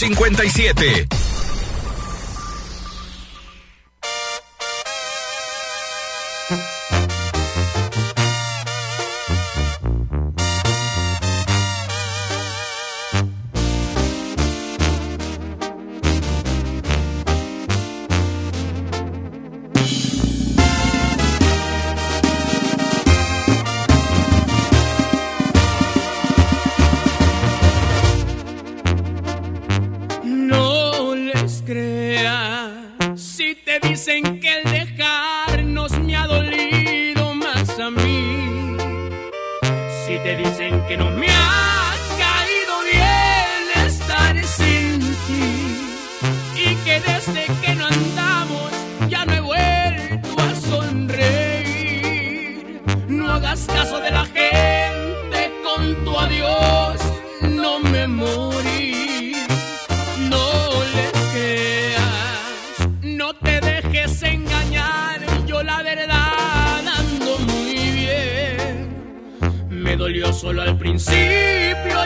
57. dicen que no me ha caído bien estar sin ti y que desde que no andamos ya no he vuelto a sonreír. No hagas caso de la gente con tu adiós, no me moriré. solo al principio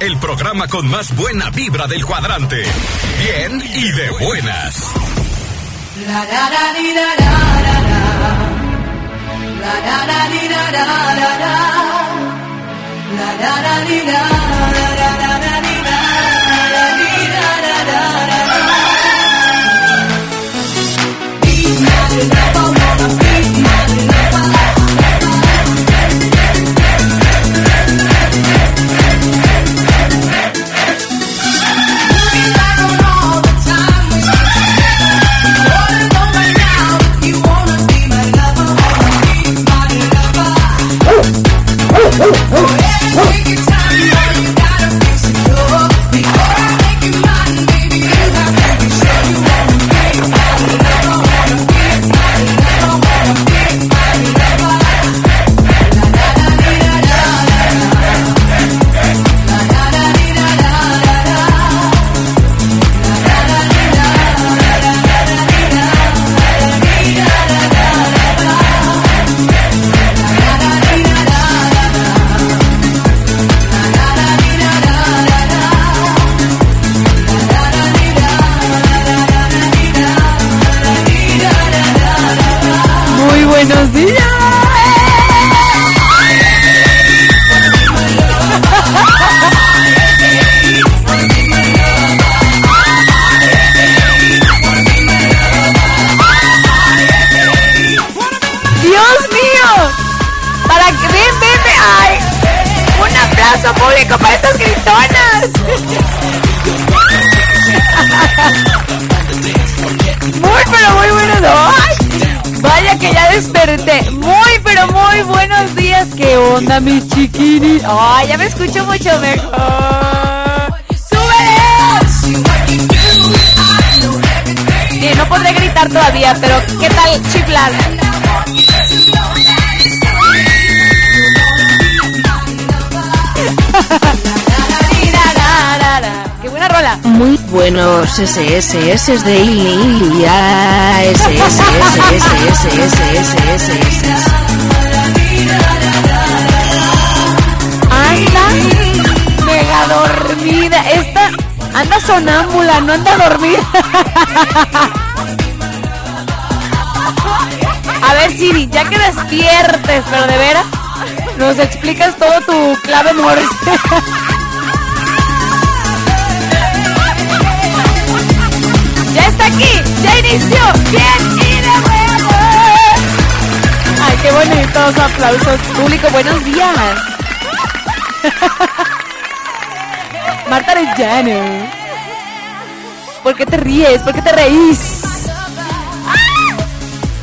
el programa con más buena vibra del cuadrante. Bien y de buenas. La, la, la, di, la, la, la, la. La, la, di, escucho mucho mejor. ¡Súbele! Bien, no podré gritar todavía, pero ¿qué tal chiflar? ¡Qué buena rola! Muy buenos SSS de Ilia. SSS, SSS, SSS, anda sonámbula, no anda dormida. A ver, Siri, ya que despiertes, pero de veras, nos explicas todo tu clave Morse. ya está aquí, ya inició, bien y de nuevo. Ay, qué bonitos aplausos. Público, buenos días. Marta Arellano. ¿Por qué te ríes? ¿Por qué te reís?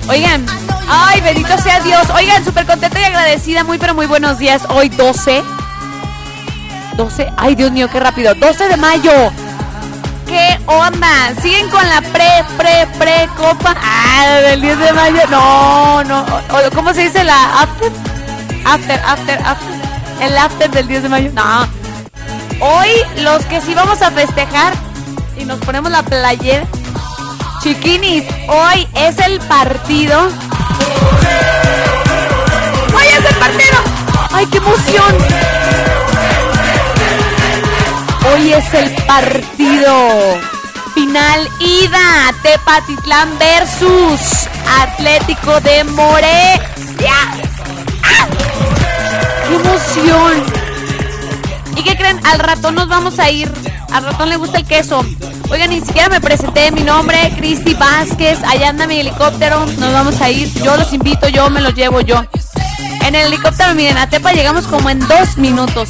Oigan, ay, bendito sea Dios. Oigan, súper contenta y agradecida. Muy, pero muy buenos días. Hoy 12. 12. Ay, Dios mío, qué rápido. 12 de mayo. ¿Qué onda? ¿Siguen con la pre, pre, pre copa? Ah, del 10 de mayo. No, no. ¿Cómo se dice la after? After, after, after. El after del 10 de mayo. No. Hoy los que sí vamos a festejar nos ponemos la playera. Chiquinis, hoy es el partido. ¡Hoy es el partido! ¡Ay, qué emoción! Hoy es el partido final ida Tepatitlán versus Atlético de Morelia. ¡Ah! ¡Qué emoción! ¿Y qué creen? Al ratón nos vamos a ir. Al ratón le gusta el queso. Oigan, ni siquiera me presenté. Mi nombre, Cristi Vázquez. Allá anda mi helicóptero. Nos vamos a ir. Yo los invito, yo me los llevo yo. En el helicóptero, miren, a Tepa llegamos como en dos minutos.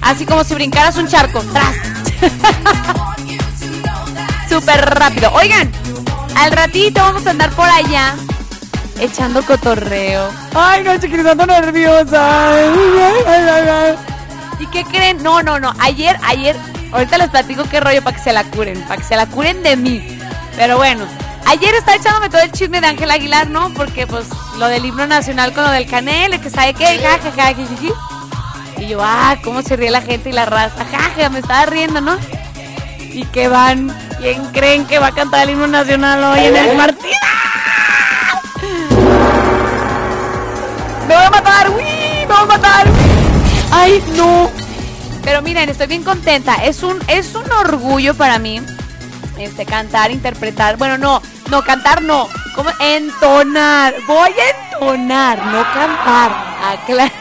Así como si brincaras un charco. ¡Tras! Súper rápido. Oigan, al ratito vamos a andar por allá echando cotorreo. Ay, no, chiquitita, ando nerviosa. Ay, ay, ay. ¿Y qué creen? No, no, no. Ayer, ayer, ahorita les platico qué rollo para que se la curen, para que se la curen de mí. Pero bueno, ayer estaba echándome todo el chisme de Ángel Aguilar, ¿no? Porque pues lo del himno nacional con lo del canel, que sabe qué, ja, ja, ja, ja, ja, ja. Y yo, ah, cómo se ríe la gente y la raza, jaja, me estaba riendo, ¿no? Y que van, ¿quién creen que va a cantar el himno nacional hoy en el partido? ¡Me voy a matar! ¡Uy! ¡Me voy a matar! ¡Ay, no! Pero miren, estoy bien contenta. Es un, es un orgullo para mí este, cantar, interpretar. Bueno, no, no, cantar no. ¿Cómo? Entonar. Voy a entonar, no cantar. Acla-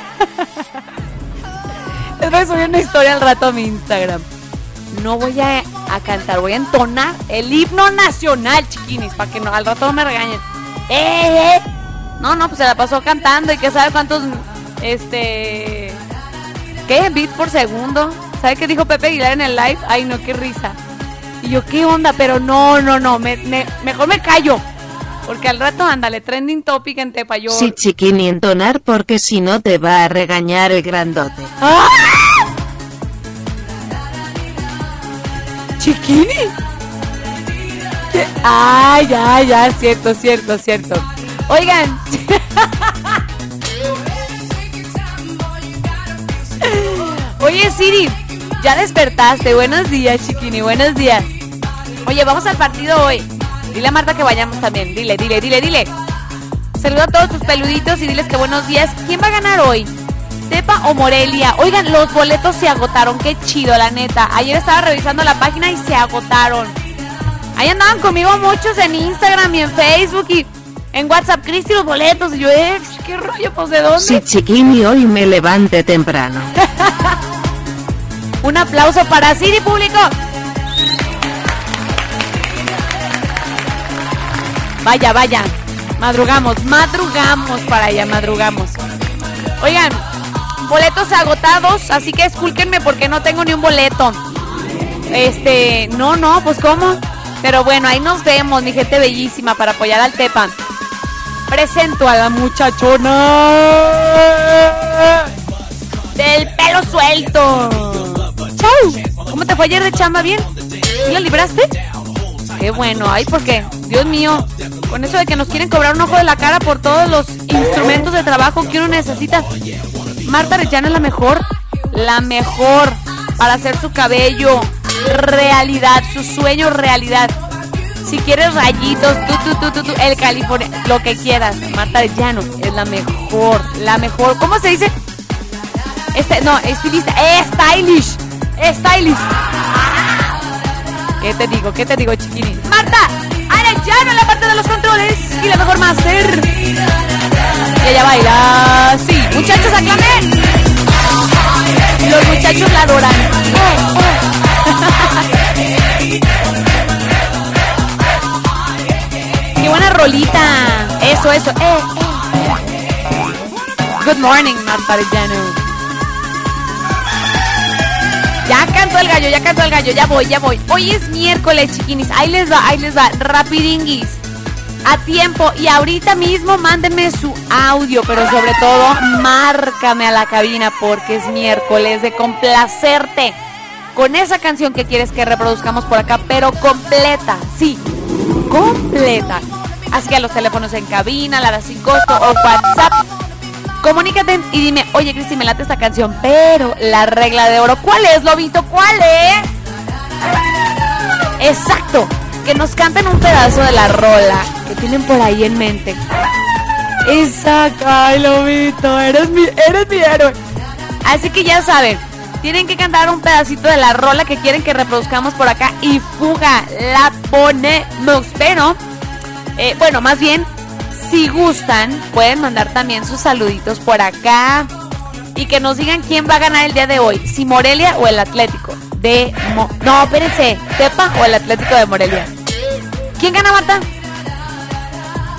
Les voy una historia al rato a mi Instagram. No voy a, a cantar, voy a entonar el himno nacional, chiquinis, para que no, al rato no me regañen. ¡Eh, eh! No, no, pues se la pasó cantando y que sabe cuántos, este... ¿Qué? Beats por segundo. ¿Sabe qué dijo Pepe Aguilar en el live? Ay, no, qué risa. Y yo, ¿qué onda? Pero no, no, no, me- me- mejor me callo. Porque al rato, ándale, trending topic en Tepa. Yo... Sí, chiquini, entonar porque si no te va a regañar el grandote. ¡Ah! ¿Chiquini? ¿Qué? Ah, ya, ya, cierto, cierto, cierto. Oigan. Oye, Siri, ya despertaste. Buenos días, Chiquini, buenos días. Oye, vamos al partido hoy. Dile a Marta que vayamos también. Dile, dile, dile, dile. Saluda a todos tus peluditos y diles que buenos días. ¿Quién va a ganar hoy? Tepa o Morelia. Oigan, los boletos se agotaron. Qué chido, la neta. Ayer estaba revisando la página y se agotaron. Ahí andaban conmigo muchos en Instagram y en Facebook y en WhatsApp. Cristi, los boletos. Y yo, eh, qué rollo, pues de dónde. Sí, chiquini, hoy me levante temprano. Un aplauso para Siri Público. Vaya, vaya. Madrugamos, madrugamos para allá, madrugamos. Oigan, boletos agotados, así que escúlquenme porque no tengo ni un boleto. Este, no, no, pues cómo. Pero bueno, ahí nos vemos, mi gente bellísima, para apoyar al Tepa. Presento a la muchachona del pelo suelto. ¡Chau! ¿Cómo te fue ayer de chamba? ¿Bien? ¿Sí lo libraste? Qué bueno, ay, porque, Dios mío, con eso de que nos quieren cobrar un ojo de la cara por todos los instrumentos de trabajo que uno necesita. Marta Arellano es la mejor, la mejor para hacer su cabello realidad, su sueño realidad. Si quieres rayitos, tú, tú, tú, tú, el California, lo que quieras. Marta Arellano es la mejor, la mejor. ¿Cómo se dice? Este, no, estilista, eh, stylish, stylish. ¿Qué te digo? ¿Qué te digo, chiquini? Marta, Arellano en la parte de los controles y la mejor máster. Y ella baila, sí, muchachos aclamen. Los muchachos la adoran. Qué buena rolita. Eso, eso. Eh, eh. Good morning, Marta Arellano. Ya cantó el gallo, ya cantó el gallo, ya voy, ya voy. Hoy es miércoles, chiquinis. Ahí les va, ahí les va. Rapidinguis. A tiempo. Y ahorita mismo mándenme su audio, pero sobre todo, márcame a la cabina porque es miércoles de complacerte con esa canción que quieres que reproduzcamos por acá, pero completa. Sí, completa. Así que a los teléfonos en cabina, la sin costo o WhatsApp. Comunícate y dime, oye Cristi, me late esta canción, pero la regla de oro, ¿cuál es, Lobito? ¿Cuál es? Exacto, que nos canten un pedazo de la rola que tienen por ahí en mente. Exacto, ay Lobito, eres mi, eres mi héroe. Así que ya saben, tienen que cantar un pedacito de la rola que quieren que reproduzcamos por acá y fuga, la ponemos, pero, eh, bueno, más bien si gustan, pueden mandar también sus saluditos por acá. Y que nos digan quién va a ganar el día de hoy. Si Morelia o el Atlético. De Mo- No, espérense. Tepa o el Atlético de Morelia. ¿Quién gana, Marta?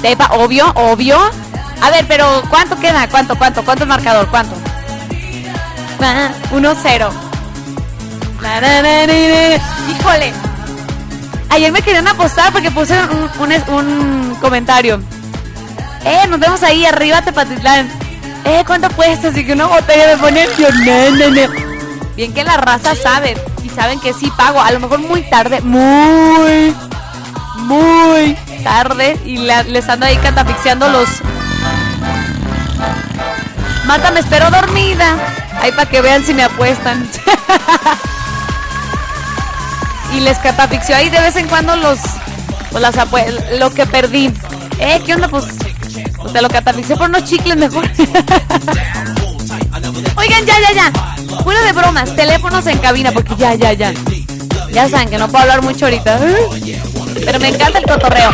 Tepa, obvio, obvio. A ver, pero ¿cuánto queda? ¿Cuánto, cuánto? ¿Cuánto es marcador? ¿Cuánto? Ah, 1-0. Na, na, na, na, na. Híjole. Ayer me querían apostar porque puse un comentario. Eh, nos vemos ahí arriba, Tepatitlán. Eh, ¿cuánto cuesta? Así que una botella de no. Bien que la raza sabe. Y saben que sí pago. A lo mejor muy tarde. Muy, muy tarde. Y la- les ando ahí catafixiando los. Mata, me espero dormida. Ahí para que vean si me apuestan. y les catafixio ahí de vez en cuando los. Pues las apue- lo que perdí. Eh, ¿qué onda? Pues. Te lo catafixio por unos chicles mejor. Oigan, ya, ya, ya. Fuera de bromas, teléfonos en cabina, porque ya, ya, ya. Ya saben que no puedo hablar mucho ahorita. Pero me encanta el cotorreo.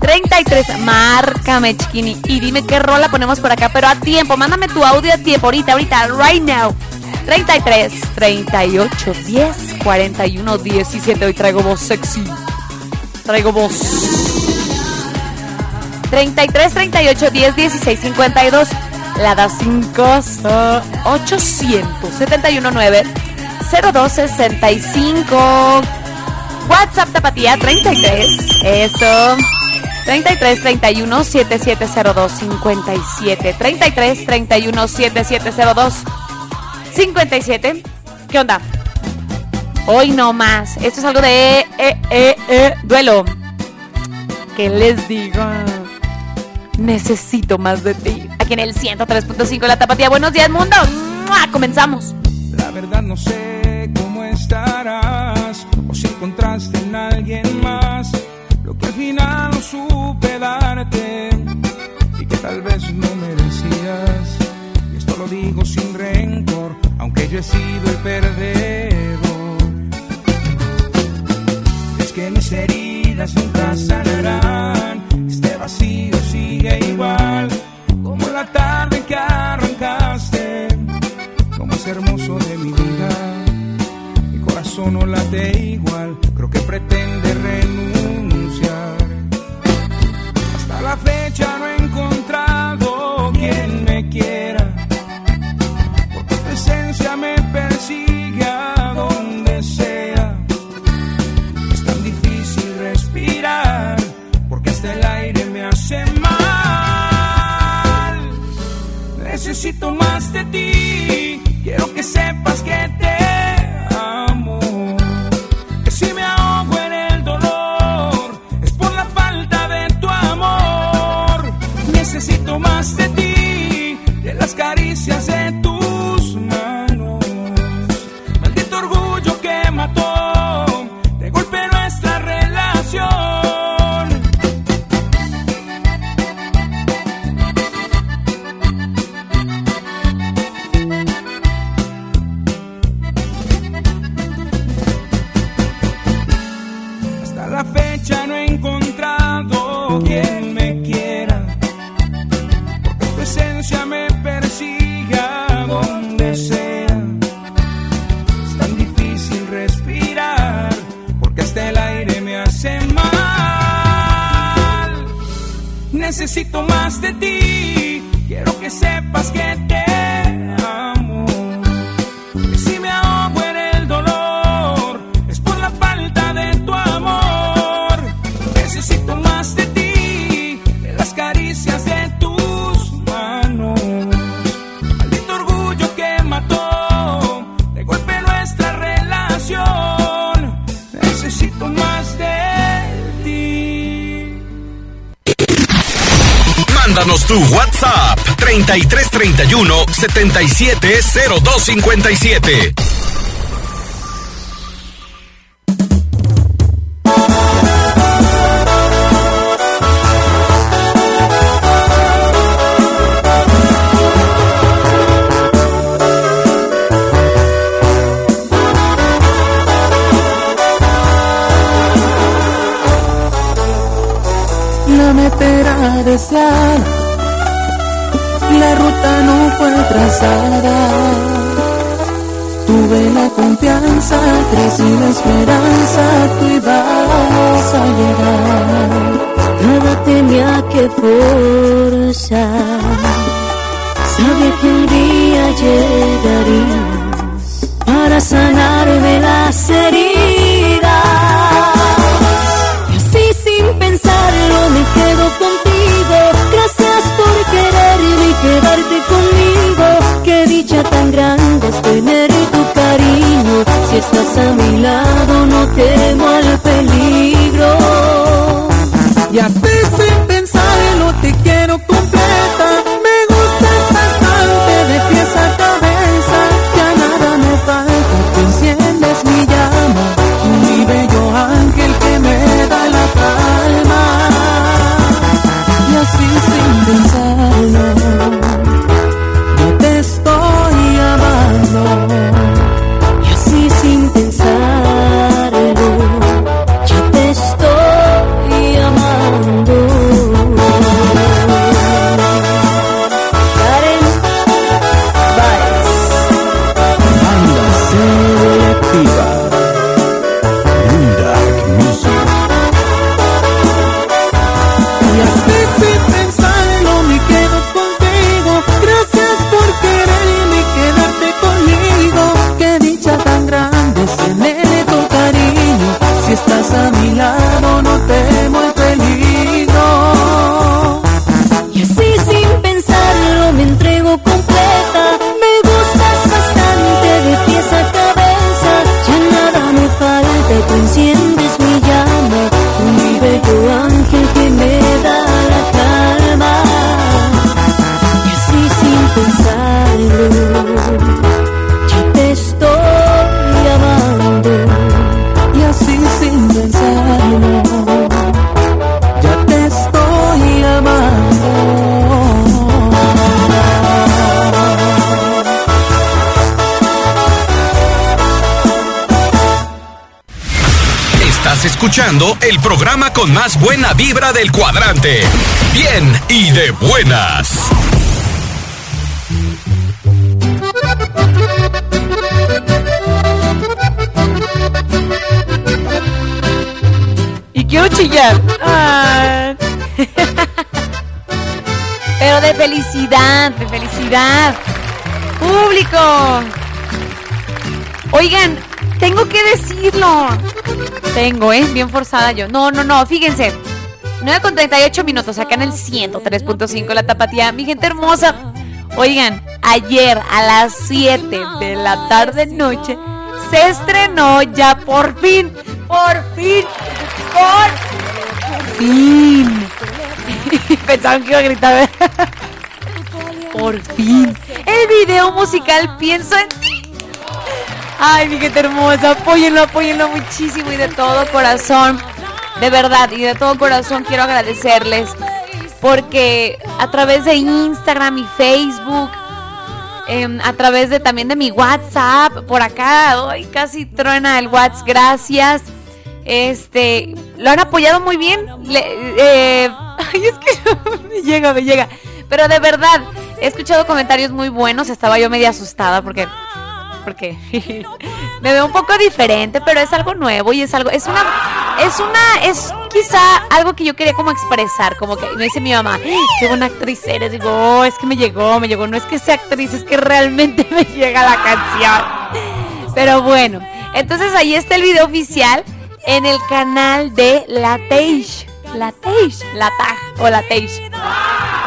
33, márcame, chiquini. Y dime qué rola ponemos por acá. Pero a tiempo, mándame tu audio a tiempo, ahorita, ahorita, right now. 33, 38, 10, 41, 17. Hoy traigo voz sexy. Traigo voz. 33, 38, 10, 16, 52. La da 5, 871, 9, 0265. WhatsApp Tapatía 33. Eso. 33 31 7702 57. 33 31 7702 57. ¿Qué onda? Hoy no más. Esto es algo de eh, eh, eh, duelo. ¿Qué les digo? Necesito más de ti. Aquí en el 103.5 La Tapatía. Buenos días, mundo. ¡Mua! Comenzamos. La verdad no sé cómo estarás o si encontraste en alguien más lo que al final no supe darte y que tal vez no merecías. Y esto lo digo sin rencor, aunque yo he sido el perdedor. Es que mis heridas nunca sanarán, este vacío igual como la tarde que arrancaste lo más hermoso de mi vida. Mi corazón no late igual, creo que pretende renunciar. Necesito más de ti, quiero que sepas que te 770257. Tenía falta, tú escuchando el programa con más buena vibra del cuadrante. Bien y de buenas. Y quiero chillar. Ay. Pero de felicidad, de felicidad. Público. Oigan, tengo que decirlo. Tengo, ¿eh? Bien forzada yo. No, no, no, fíjense. 9 con 38 minutos acá en el 103.5 la tapatía. Mi gente hermosa. Oigan, ayer a las 7 de la tarde noche se estrenó ya por fin, por fin, por fin. Pensaban que iba a gritar. Por fin. El video musical Pienso en. Ay, mi gente hermosa, apóyenlo, apóyenlo muchísimo y de todo corazón. De verdad, y de todo corazón quiero agradecerles porque a través de Instagram y Facebook, em, a través de también de mi WhatsApp, por acá, hoy casi truena el WhatsApp, gracias. Este, lo han apoyado muy bien. Eh, ay, es que me llega, me llega. Pero de verdad, he escuchado comentarios muy buenos. Estaba yo media asustada porque porque me veo un poco diferente, pero es algo nuevo y es algo, es una, es una, es quizá algo que yo quería como expresar, como que me dice mi mamá, "Ay, qué buena actriz eres, digo, "Oh, es que me llegó, me llegó, no es que sea actriz, es que realmente me llega la canción. Pero bueno, entonces ahí está el video oficial en el canal de La Teish, La Teish, La Taj o La Teish.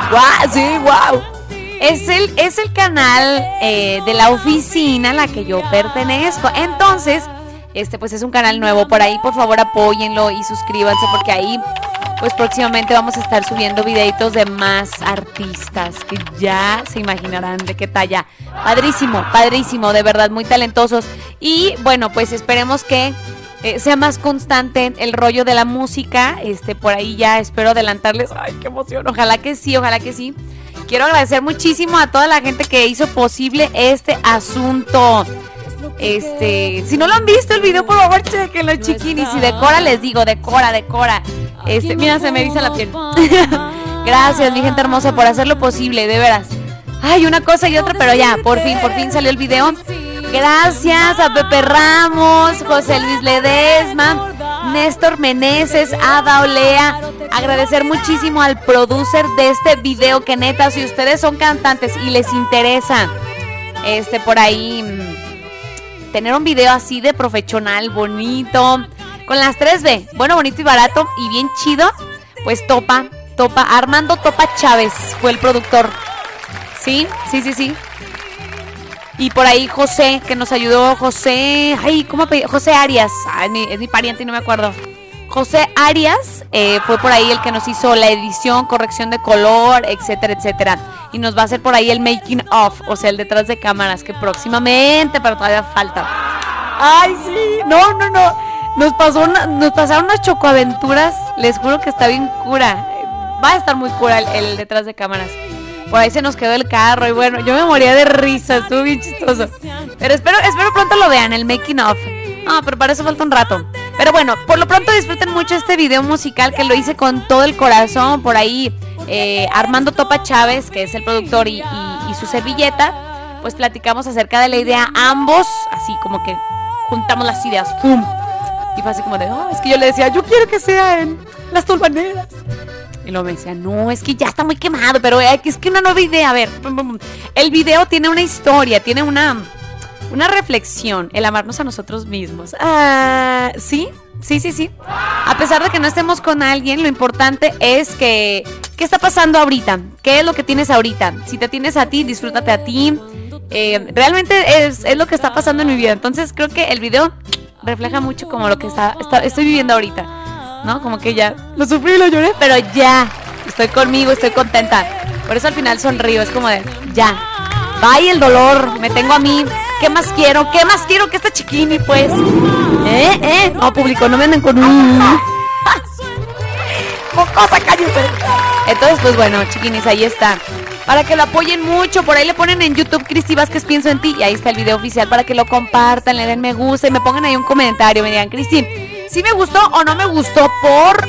¡Guau! Sí, wow. Es el, es el canal eh, de la oficina a la que yo pertenezco. Entonces, este pues es un canal nuevo. Por ahí, por favor, apóyenlo y suscríbanse porque ahí, pues próximamente vamos a estar subiendo videitos de más artistas que ya se imaginarán de qué talla. Padrísimo, padrísimo, de verdad, muy talentosos. Y bueno, pues esperemos que eh, sea más constante el rollo de la música. Este, por ahí ya espero adelantarles. Ay, qué emoción. Ojalá que sí, ojalá que sí. Quiero agradecer muchísimo a toda la gente que hizo posible este asunto. Este, si no lo han visto el video, por favor, chequenlo, chiquinis. Y decora, les digo, decora, decora. Este, mira, se me dice la piel. Gracias, mi gente hermosa, por hacerlo posible, de veras. Ay, una cosa y otra, pero ya, por fin, por fin salió el video. Gracias a Pepe Ramos, José Luis Ledesma, Néstor Meneses, Ada Olea, agradecer muchísimo al producer de este video que neta, si ustedes son cantantes y les interesa, este, por ahí, mm, tener un video así de profesional, bonito, con las 3B, bueno, bonito y barato y bien chido, pues topa, topa, Armando Topa Chávez fue el productor. Sí, sí, sí, sí. Y por ahí José, que nos ayudó, José, ay, ¿cómo? José Arias, es mi pariente y no me acuerdo. José Arias eh, fue por ahí el que nos hizo la edición, corrección de color, etcétera, etcétera. Y nos va a hacer por ahí el making of, o sea, el detrás de cámaras, que próximamente, pero todavía falta. Ay, sí, no, no, no. Nos, pasó una- nos pasaron unas chocoaventuras, les juro que está bien cura. Va a estar muy cura el, el detrás de cámaras. Por ahí se nos quedó el carro y bueno, yo me moría de risa, estuvo bien chistoso. Pero espero, espero pronto lo vean, el making of. Ah, pero para eso falta un rato. Pero bueno, por lo pronto disfruten mucho este video musical que lo hice con todo el corazón. Por ahí eh, Armando Topa Chávez, que es el productor y, su servilleta, pues platicamos acerca de la idea ambos, así como que juntamos las ideas. ¡Pum! Y fue así como de, oh, es que yo le decía, yo quiero que sea en las tolvaneras. Y luego me decía, no, es que ya está muy quemado, pero eh, es que una nueva idea. A ver, el video tiene una historia, tiene una, una reflexión, el amarnos a nosotros mismos. Ah, sí, sí, sí, sí. A pesar de que no estemos con alguien, lo importante es que, ¿qué está pasando ahorita? ¿Qué es lo que tienes ahorita? Si te tienes a ti, disfrútate a ti. Eh, realmente es, es lo que está pasando en mi vida. Entonces creo que el video refleja mucho como lo que está- estoy viviendo ahorita. ¿No? Como que ya lo sufrí lo lloré, pero ya estoy conmigo, estoy contenta. Por eso al final sonrío, es como de ya. Vaya el dolor, me tengo a mí. ¿Qué más quiero? ¿Qué más quiero que esta chiquini, pues? ¿Eh? ¿Eh? No, público, no me anden con un. Mocosa, cállate. Entonces, pues bueno, chiquinis, ahí está. Para que lo apoyen mucho, por ahí le ponen en YouTube Cristi Vázquez Pienso en ti y ahí está el video oficial para que lo compartan, le den me gusta y me pongan ahí un comentario, me digan, Cristi, si me gustó o no me gustó por...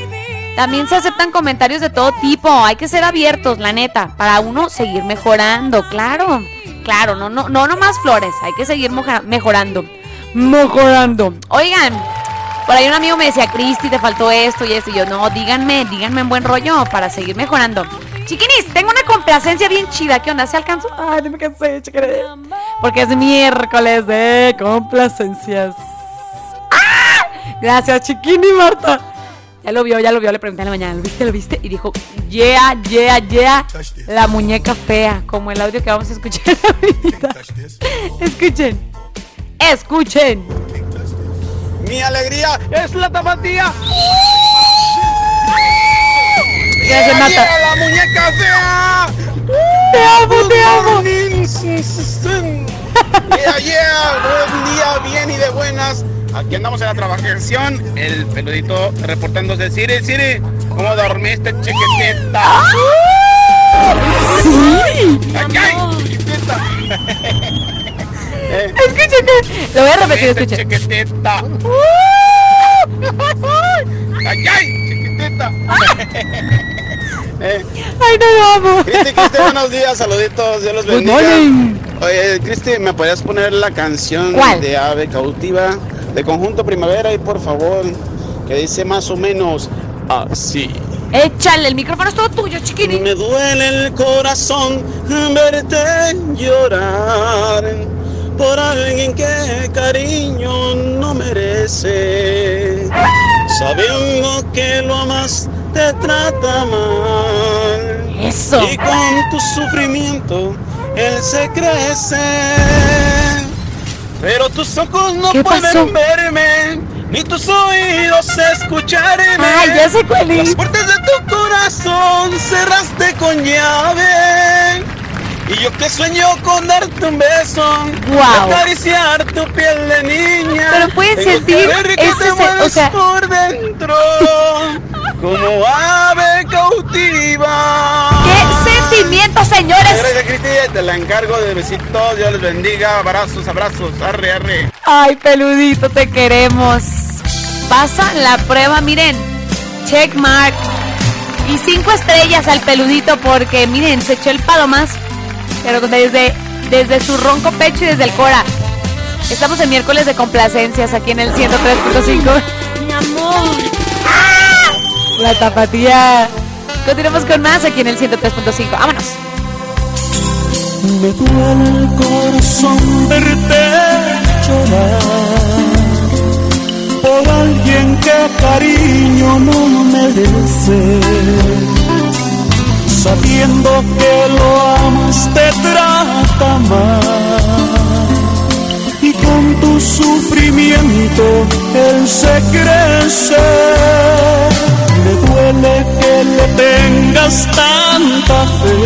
También se aceptan comentarios de todo tipo, hay que ser abiertos, la neta, para uno seguir mejorando, claro, claro, no, no, no, no más flores, hay que seguir mejorando, mejorando. Oigan, por ahí un amigo me decía, Cristi, te faltó esto y esto. Y yo, no, díganme, díganme en buen rollo para seguir mejorando. Chiquinis, tengo una complacencia bien chida. ¿Qué onda? ¿Se alcanzó? Ay, no me cansé, chiquinis. Porque es miércoles de complacencias. Gracias, chiquini, Marta. Ya lo vio, ya lo vio. Le pregunté en la mañana, ¿lo viste, lo viste? Y dijo, yeah, yeah, yeah. La muñeca fea, como el audio que vamos a escuchar ahorita. Escuchen. Escuchen. Mi alegría es la tapatía. Gracias, Nata. yeah, la muñeca fea. Te amo, te amo. Yeah, yeah, buen día, bien y de buenas. Aquí andamos en la trabajación. El peludito reportándose. Siri, Siri, ¿cómo dormiste, chiquitita? Sí. Ay, ay, chiquitita. Eh, Escuchen, lo voy a repetir, ¿dormiste, escuchen. Chiquitita. Ay, ay, chiquitita. Eh, Ay, no lo amo. Cristi, Cristi, buenos días, saluditos, Dios los Good bendiga. morning. Oye, Cristi, ¿me podrías poner la canción ¿Cuál? de Ave Cautiva de Conjunto Primavera y por favor, que dice más o menos así? Échale, el micrófono es todo tuyo, chiquini. Me duele el corazón verte llorar por alguien que cariño no merece. Sabiendo que lo amas te trata mal. Eso. Y con tu sufrimiento él se crece. Pero tus ojos no ¿Qué pueden pasó? verme, ni tus oídos escucharme. Ay, ya sé cuál es. Las puertas de tu corazón cerraste con llave. Y yo que sueño con darte un beso, Guau. acariciar tu piel de niña. Pero pueden sentir ese o sea- por dentro, como ave cautiva. ¡Qué sentimiento, señores! Gracias, Cristi. Te la encargo de besitos. Dios les bendiga. Abrazos, abrazos. Arre, arre. Ay, peludito, te queremos. Pasa la prueba, miren. Check mark. Y cinco estrellas al peludito porque, miren, se echó el palomas. Pero desde, desde su ronco pecho y desde el cora. Estamos en miércoles de complacencias aquí en el 103.5. Mi amor. La tapatía. Continuamos con más aquí en el 103.5. Vámonos. Me duele el corazón verte llorar por alguien que cariño no merece. Sabiendo que lo amas te trata mal y con tu sufrimiento él se crece. Me duele que le tengas tanta fe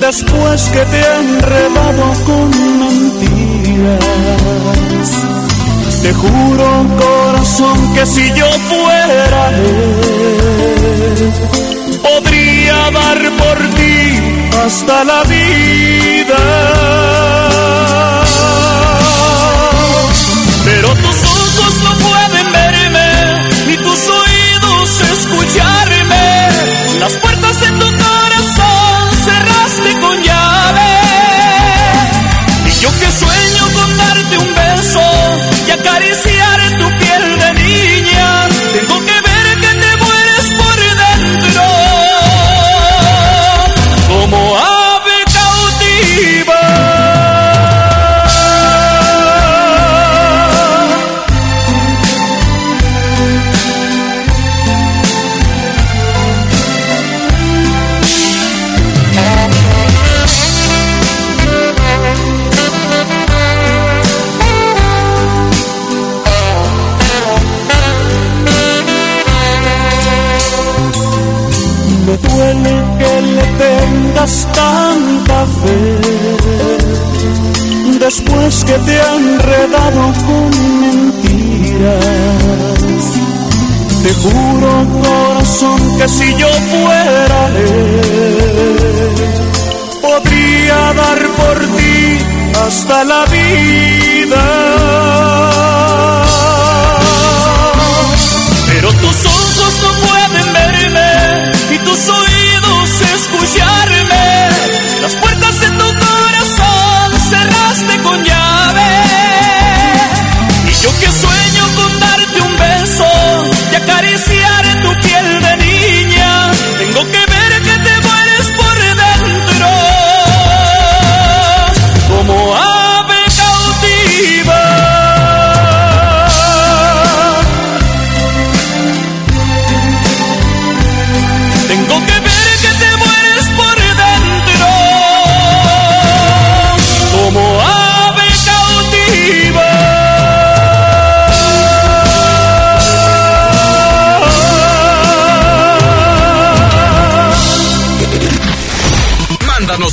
después que te he enredado con mentiras. Te juro, corazón, que si yo fuera él, podría dar por ti hasta la vida. Corazón Después que te han enredado con mentiras Te juro corazón que si yo fuera él Podría dar por ti hasta la vida pero tus ojos no pueden verme y tus oídos escucharme. Con llave. Y yo que sueño con darte un beso y acariciar tu piel de niña, tengo que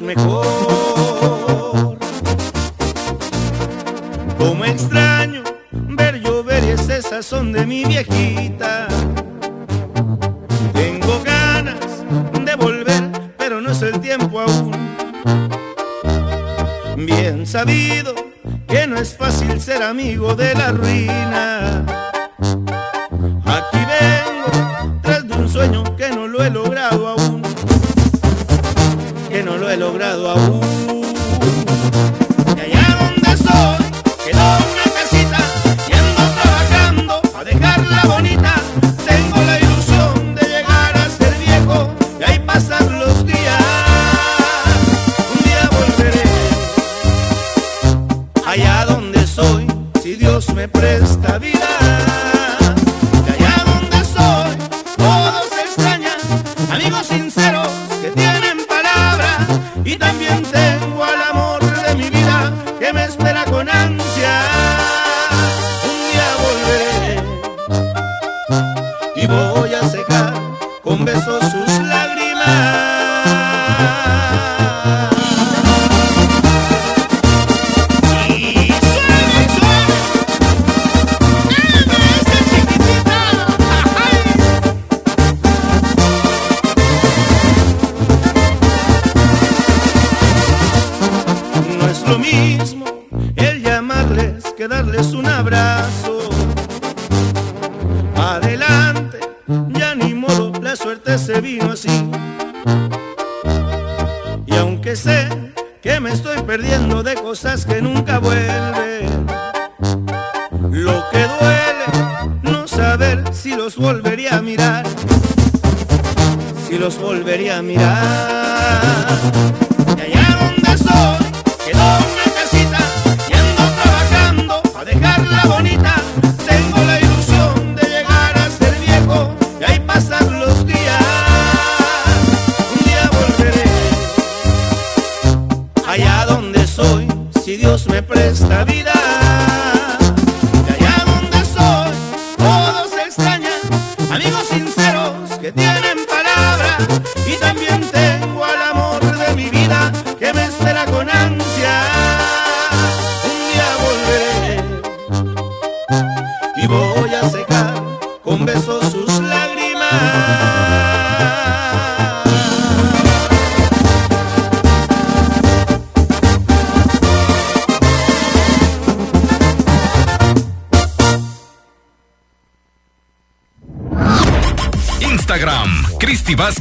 Estamos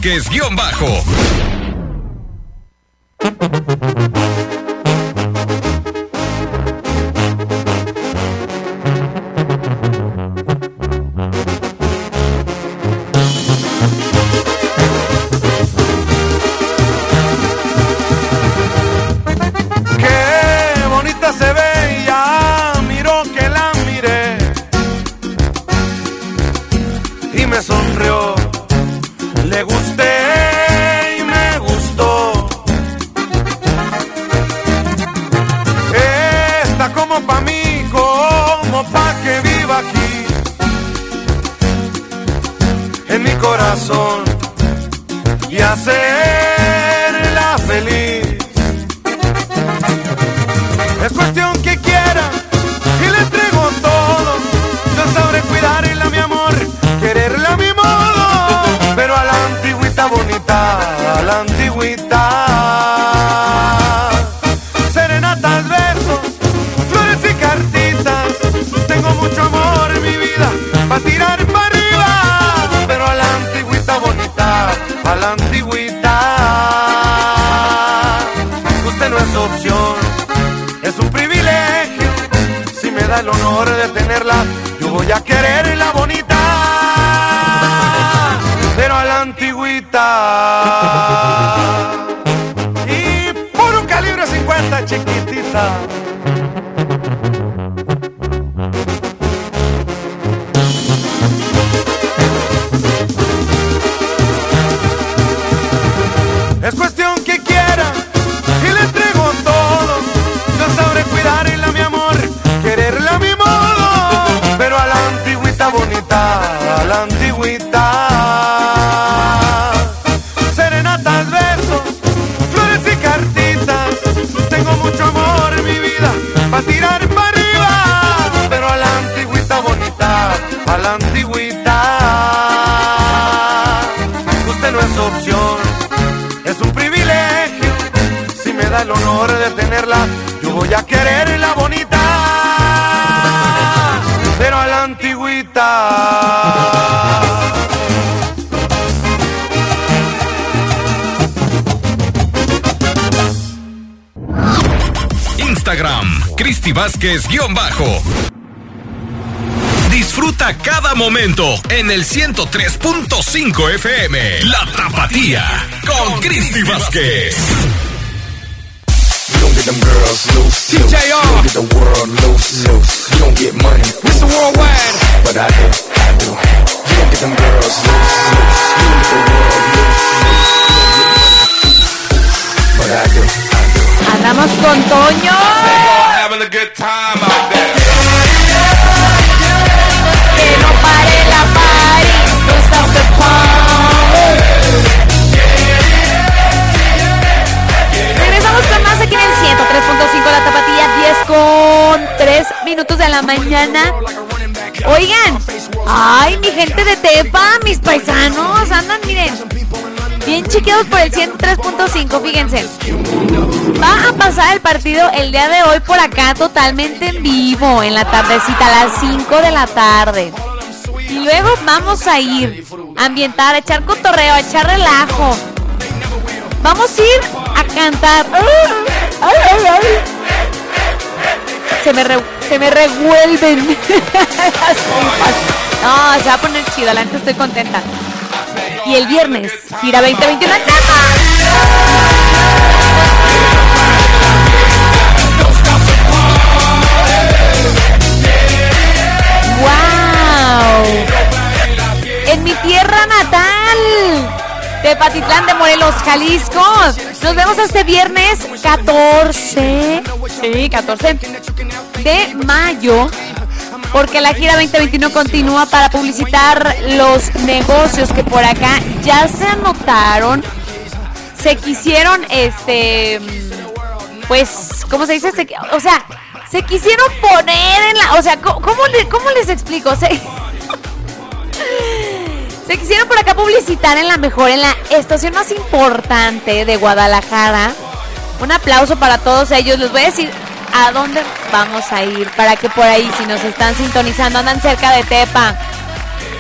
Que es Dios. Vázquez-Bajo. Disfruta cada momento en el 103.5 FM. La Tapatía con Cristi Vázquez. Con Toño. Regresamos con más aquí en el 103.5 La Tapatía, 10 con 3 minutos de la mañana. Oigan, ay, mi gente de Tepa, mis paisanos, andan, miren, bien chiqueados por el 103.5, fíjense. Va a pasar el partido el día de hoy por acá totalmente en vivo, en la tardecita, a las 5 de la tarde. Y luego vamos a ir a ambientar, a echar cotorreo, a echar relajo. Vamos a ir a cantar. Se me, se me revuelven. no, se va a poner chido, la neta estoy contenta. Y el viernes, gira 2021 en ¡Wow! En mi tierra natal, Tepatitlán de Morelos, Jalisco. Nos vemos este viernes 14. Sí, 14 de mayo. Porque la gira 2021 continúa para publicitar los negocios que por acá ya se anotaron. Se quisieron, este, pues, ¿cómo se dice? O sea, se quisieron poner en la, o sea, ¿cómo, cómo cómo les explico? Se, se quisieron por acá publicitar en la mejor, en la estación más importante de Guadalajara. Un aplauso para todos ellos. Les voy a decir a dónde vamos a ir para que por ahí, si nos están sintonizando, andan cerca de Tepa,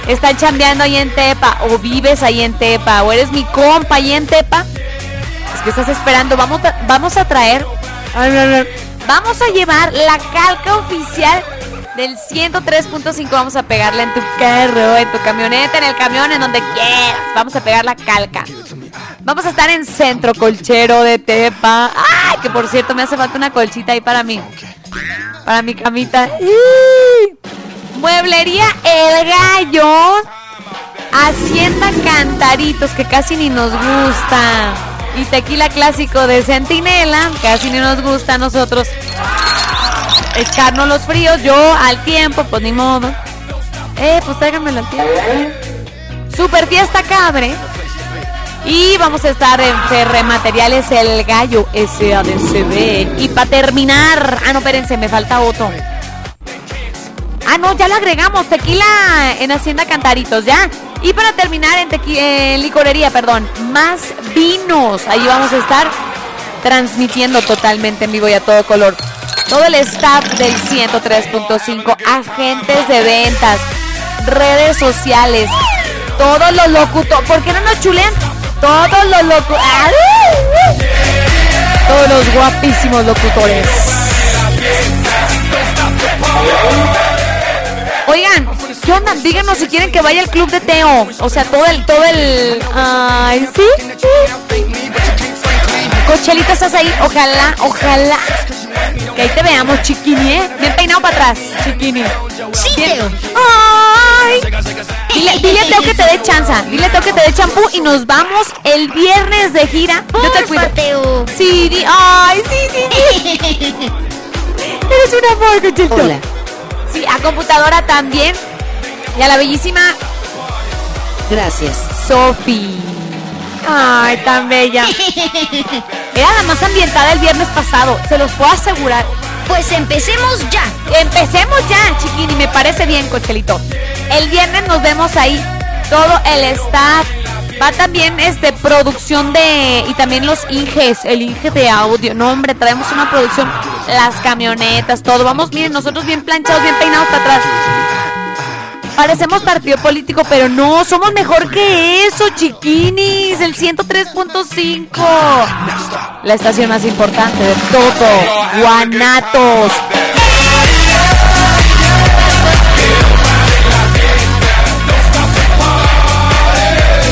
están chambeando ahí en Tepa, o vives ahí en Tepa, o eres mi compa ahí en Tepa. Es que estás esperando. Vamos vamos a traer. Vamos a llevar la calca oficial del 103.5. Vamos a pegarla en tu carro, en tu camioneta, en el camión, en donde quieras. Vamos a pegar la calca. Vamos a estar en Centro Colchero de Tepa. ¡Ay! Que por cierto, me hace falta una colchita ahí para mí. Para mi camita. Mueblería El Gallo. Hacienda Cantaritos, que casi ni nos gusta. Y tequila clásico de Centinela, casi ni nos gusta a nosotros. Echarnos los fríos, yo al tiempo, pues ni modo. Eh, pues tráiganmelo al tiempo. Super fiesta cabre. Y vamos a estar en Ferre Materiales El Gallo SADCB. Y para terminar, ah, no, espérense, me falta otro. Ah, no, ya lo agregamos. Tequila en Hacienda Cantaritos, ya. Y para terminar, en, en licorería, perdón, más vinos. Ahí vamos a estar transmitiendo totalmente en vivo y a todo color. Todo el staff del 103.5, agentes de ventas, redes sociales, todos los locutores. ¿Por qué no nos chulean? Todos los locutores. Todos los guapísimos locutores. Oigan, ¿qué onda? Díganos si quieren que vaya al club de Teo. O sea, todo el, todo el. Ay, sí. Cochelito, estás ahí. Ojalá, ojalá. Que ahí te veamos, chiquini, ¿eh? Bien peinado para atrás, chiquini. Sí, Teo. Ay. Dile, dile a Teo que te dé chanza. Dile a Teo que te dé champú y nos vamos el viernes de gira. Yo te cuido. Teo. Sí, di- ay, sí, sí, sí. Eres un amor, Cochelito. Hola. Sí, a computadora también. Y a la bellísima Gracias. Sofi. Ay, tan bella. Era la más ambientada el viernes pasado, se los puedo asegurar. Pues empecemos ya. Empecemos ya, chiquini, me parece bien, Cochelito. El viernes nos vemos ahí. Todo el staff. Va también este producción de y también los Inges, el Inge de audio. No, hombre, traemos una producción, las camionetas, todo. Vamos, miren, nosotros bien planchados, bien peinados para atrás. Parecemos partido político, pero no, somos mejor que eso, chiquinis. El 103.5. La estación más importante de todo. Guanatos.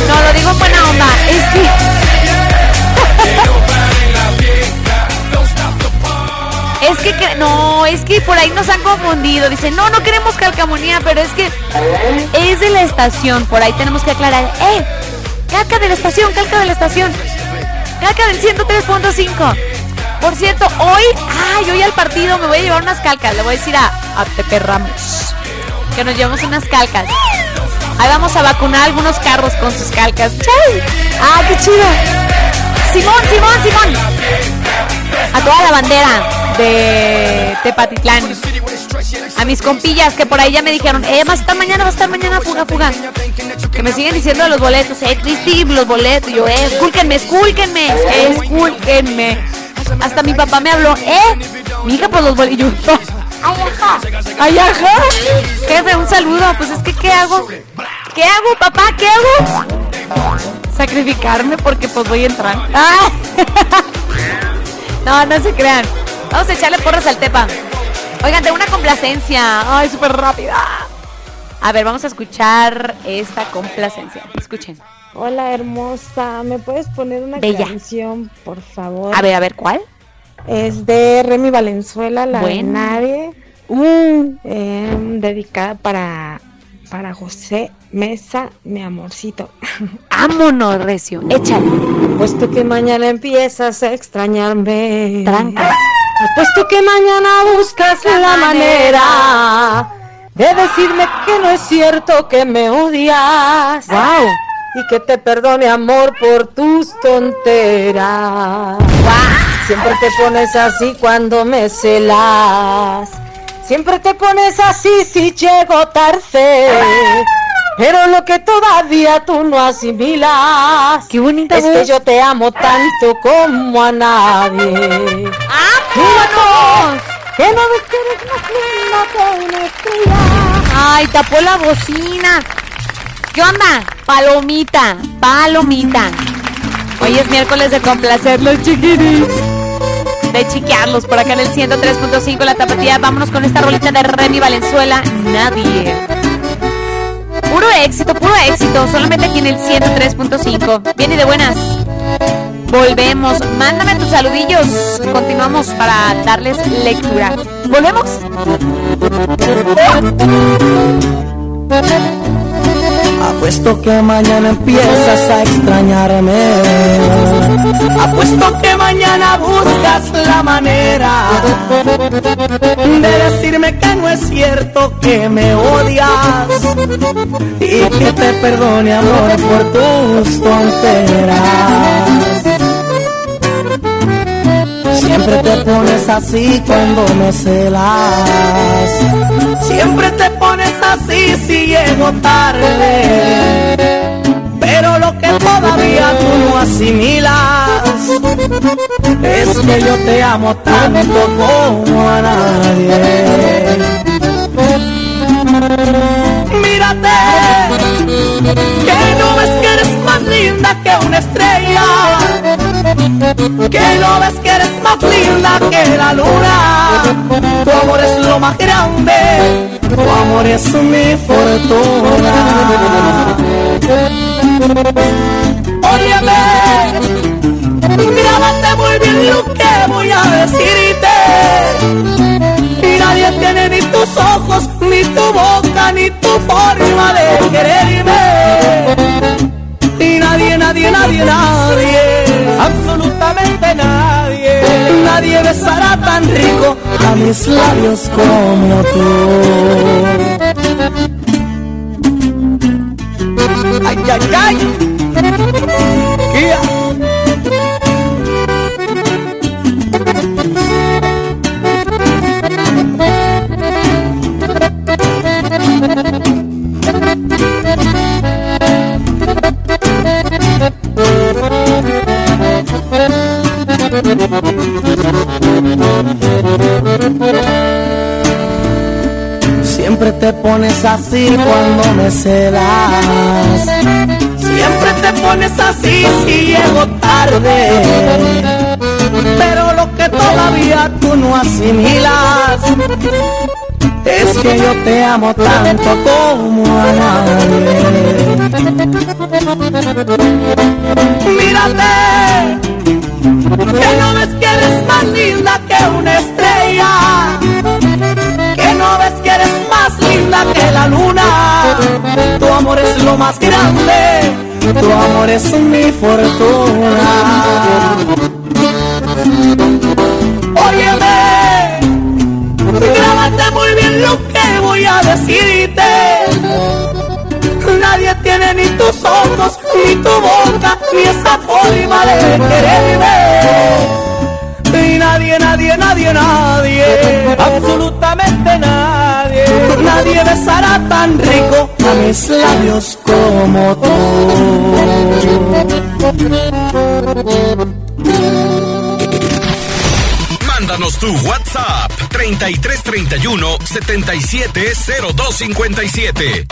No, lo digo en buena onda. Es que. Es que, cre- es que por ahí nos han confundido. Dicen, no, no queremos calcamonía, pero es que es de la estación. Por ahí tenemos que aclarar. ¡Eh! Calca de la estación, calca de la estación. Calca del 103.5. Por cierto, hoy, ay, hoy al partido me voy a llevar unas calcas. Le voy a decir a, a Pepe Ramos que nos llevemos unas calcas. Ahí vamos a vacunar algunos carros con sus calcas. ¡Chau! ¡Ah, qué chido! Simón, Simón, Simón. A toda la bandera de Tepatitlán. A mis compillas que por ahí ya me dijeron, eh, va a estar mañana, va a estar mañana, fuga, fuga. Que me siguen diciendo de los boletos, eh, Cristi, los boletos. Y yo, eh, escúlquenme, escúlquenme, escúlquenme. Hasta mi papá me habló, eh, mija, por los boletos. Y yo, ay, ajá, ay, ajá. Jefe, un saludo. Pues es que, ¿qué hago? ¿Qué hago, papá? ¿Qué hago? Sacrificarme porque pues voy a entrar. Ah. No, no se crean. Vamos a echarle porras al Tepa. Oigan, de una complacencia. Ay, súper rápida. A ver, vamos a escuchar esta complacencia. Escuchen. Hola hermosa, ¿me puedes poner una Bella. canción, por favor? A ver, a ver, ¿cuál? Es de Remy Valenzuela, la de Bueno. Nadie. Em, dedicada para, para José Mesa, mi amorcito. Vámonos, Recio. Échale. Puesto que mañana empiezas a extrañarme. Tranca. Puesto que mañana buscas la manera de decirme que no es cierto que me odias. Wow. Y que te perdone amor por tus tonteras. Siempre te pones así cuando me celas. Siempre te pones así si llego tarde. Pero lo que todavía tú no asimilas Qué bonita es voz. que yo te amo tanto como a nadie. ¡Vámonos! Que no ves que eres más linda que una estrella. Ay, tapó la bocina. ¿Qué onda? Palomita, palomita. Hoy es miércoles de complacerlos, chiquiris. De chiquearlos por acá en el 103.5 La Tapatía. Vámonos con esta rolita de Remy Valenzuela. Nadie. Puro éxito, puro éxito. Solamente aquí en el 103.5. Bien y de buenas. Volvemos. Mándame tus saludillos. Continuamos para darles lectura. ¿Volvemos? Apuesto que mañana empiezas a extrañarme. Apuesto que mañana buscas la manera de decirme que no es cierto que me odias y que te perdone amor por tus tonteras. Siempre te pones así cuando me celas. Siempre te pones así si llego tarde. Pero lo que todavía tú no asimilas es que yo te amo tanto como a nadie. Mírate, que no ves que eres más linda que una estrella. Que no ves que eres más linda que la luna. Tu amor es lo más grande, tu amor es mi fortuna. Óyeme, grábate muy bien lo que voy a decirte. Y nadie tiene ni tus ojos, ni tu boca, ni tu forma de quererme. Y nadie, nadie, nadie, nadie, nadie, nadie besará tan rico a mis labios como tú. Ay, ay, ay. Yeah. Siempre te pones así cuando me celas. Siempre te pones así si llego tarde. Pero lo que todavía tú no asimilas es que yo te amo tanto como a nadie. Mírate, que no ves que eres más linda que una estrella. Que no ves que eres más linda que la luna. Tu amor es lo más grande, tu amor es mi fortuna. Óyeme, grábate muy bien lo que voy a decirte. Nadie ni tus ojos, ni tu boca, ni esa forma de quererme. Y nadie, nadie, nadie, nadie, absolutamente nadie. Nadie besará tan rico a mis labios como Mándanos tu WhatsApp 3331 770257.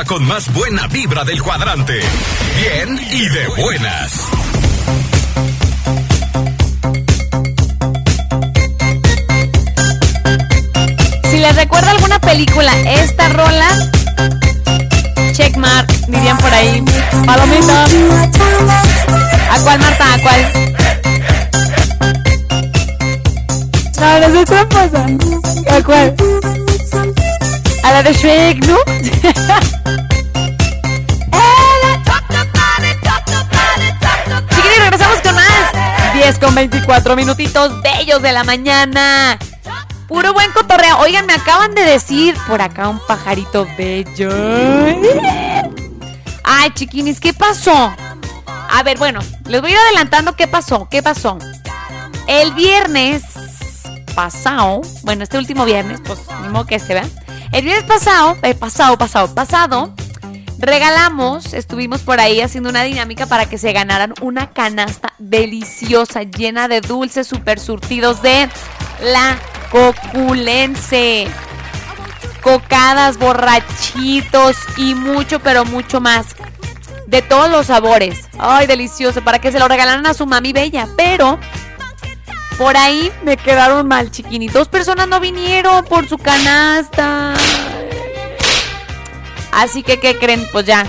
Con más buena vibra del cuadrante. Bien y de buenas. Si les recuerda alguna película, esta rola, checkmark, dirían por ahí. Palomita. ¿A cuál, Marta? ¿A cuál? No, no tramposa. ¿A cuál? A la de Shrek, ¿no? con 24 minutitos bellos de la mañana. Puro buen cotorreo. Oigan, me acaban de decir por acá un pajarito bello. Ay, chiquinis, ¿qué pasó? A ver, bueno, les voy a ir adelantando qué pasó, qué pasó. El viernes pasado, bueno, este último viernes, pues ni modo que este, ¿verdad? El viernes pasado, eh, pasado, pasado, pasado, regalamos, estuvimos por ahí haciendo una dinámica para que se ganaran una canasta deliciosa, llena de dulces super surtidos de la coculense. Cocadas, borrachitos y mucho, pero mucho más. De todos los sabores. Ay, delicioso. Para que se lo regalaran a su mami bella. Pero por ahí me quedaron mal, chiquini. Dos personas no vinieron por su canasta. Así que, ¿qué creen? Pues ya.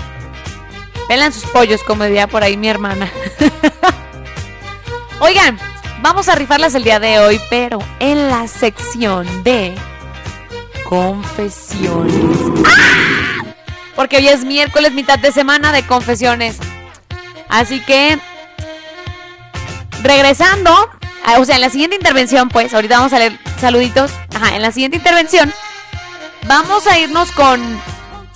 Pelan sus pollos, como diría por ahí mi hermana. Oigan, vamos a rifarlas el día de hoy, pero en la sección de confesiones. ¡Ah! Porque hoy es miércoles, mitad de semana de confesiones. Así que, regresando, o sea, en la siguiente intervención, pues, ahorita vamos a leer saluditos. Ajá, en la siguiente intervención, vamos a irnos con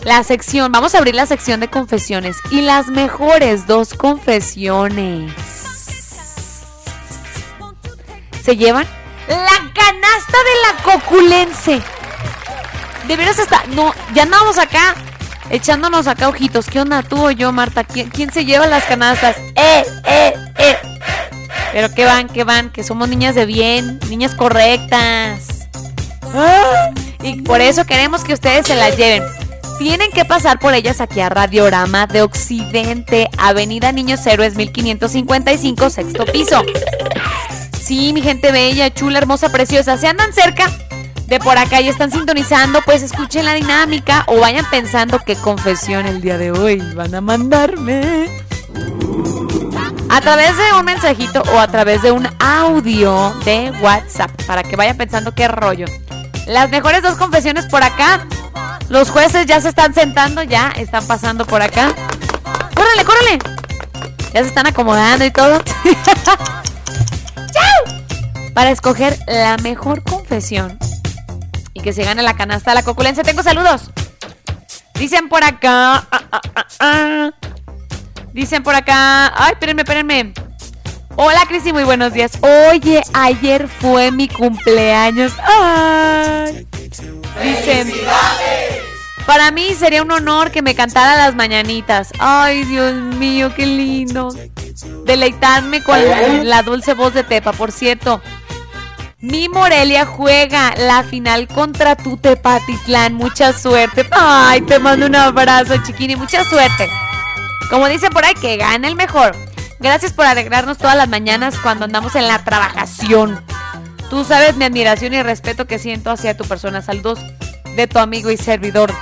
la sección, vamos a abrir la sección de confesiones y las mejores dos confesiones. Se llevan la canasta de la coculense. De veras está, no, ya andamos acá echándonos acá ojitos. ¿Qué onda tú o yo, Marta? ¿Quién, quién se lleva las canastas? Eh, eh, eh. Pero que van, que van, que somos niñas de bien, niñas correctas. Ah, Y por eso queremos que ustedes se las lleven. Tienen que pasar por ellas aquí a Radiorama de Occidente, Avenida Niños Héroes 1555, sexto piso. Sí, mi gente bella, chula, hermosa, preciosa. Si andan cerca de por acá y están sintonizando, pues escuchen la dinámica o vayan pensando qué confesión el día de hoy van a mandarme. A través de un mensajito o a través de un audio de WhatsApp para que vayan pensando qué rollo. Las mejores dos confesiones por acá. Los jueces ya se están sentando, ya están pasando por acá. ¡Córrele, córrele! Ya se están acomodando y todo. ¡Chao! Para escoger la mejor confesión y que se gane la canasta de la coculencia. Tengo saludos. Dicen por acá. ah, ah, ah. Dicen por acá. Ay, espérenme, espérenme. Hola, Cristi, muy buenos días. Oye, ayer fue mi cumpleaños. Ay. Dicen. Para mí sería un honor que me cantara las mañanitas. Ay, Dios mío, qué lindo. Deleitarme con la dulce voz de Tepa. Por cierto, mi Morelia juega la final contra tu Tepatitlán. Mucha suerte. Ay, te mando un abrazo, chiquini. Mucha suerte. Como dicen por ahí, que gane el mejor. Gracias por alegrarnos todas las mañanas cuando andamos en la trabajación. Tú sabes mi admiración y respeto que siento hacia tu persona. Saludos de tu amigo y servidor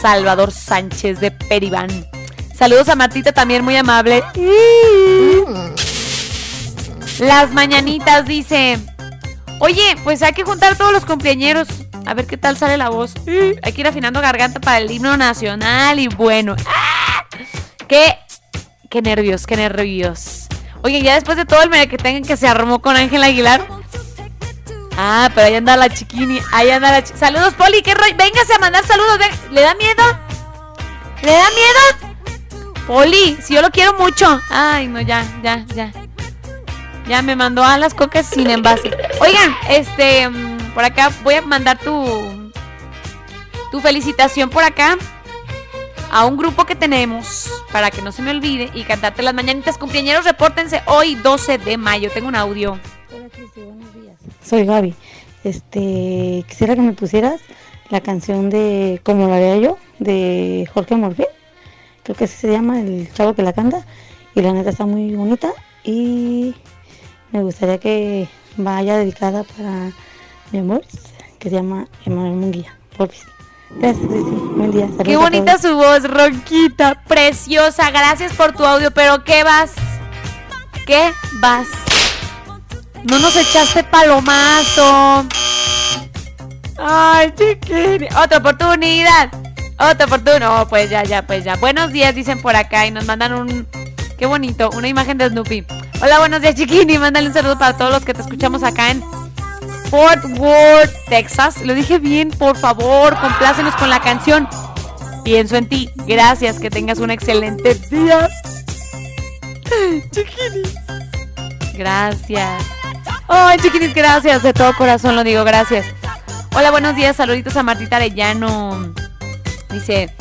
Salvador Sánchez de Peribán. Saludos a Martita también muy amable. Las mañanitas dice. Oye, pues hay que juntar todos los cumpleañeros. A ver qué tal sale la voz. Hay que ir afinando garganta para el himno nacional y bueno. ¡Ah! Qué, qué nervios, qué nervios. Oye, ya después de todo el medio que tengan que se armó con Ángel Aguilar. Ah, pero ahí anda la chiquini. Ahí anda la chi- Saludos, Poli. ¿Qué rollo? Véngase a mandar saludos. ¿Le da miedo? ¿Le da miedo? Poli, si yo lo quiero mucho. Ay, no, ya, ya, ya. Ya me mandó a las cocas sin envase. Oigan, este, mm, por acá voy a mandar tu tu felicitación por acá a un grupo que tenemos para que no se me olvide y cantarte las mañanitas. Cumpleañeros, repórtense hoy 12 de mayo. Tengo un audio. Soy Gaby. Este, quisiera que me pusieras la canción de Como lo haría yo, de Jorge Morfil. Creo que así se llama el chavo que la canta. Y la neta está muy bonita. Y me gustaría que vaya dedicada para mi amor, que se llama Emanuel Munguía. Porfis. Gracias, Cristi. Buen día. Saludos Qué bonita su voz, Ronquita, preciosa. Gracias por tu audio, pero ¿qué vas? ¿Qué vas? No nos echaste palomazo. Ay, chiquini. Otra oportunidad. Otra oportunidad. No, pues ya, ya, pues ya. Buenos días, dicen por acá y nos mandan un. Qué bonito, una imagen de Snoopy. Hola, buenos días, chiquini. Mándale un saludo para todos los que te escuchamos acá en Fort Worth, Texas. Lo dije bien, por favor, complácenos con la canción. Pienso en ti. Gracias, que tengas un excelente día. Chiquinis. Gracias. Ay, chiquinis, gracias. De todo corazón lo digo, gracias. Hola, buenos días. Saluditos a Martita Arellano. Dice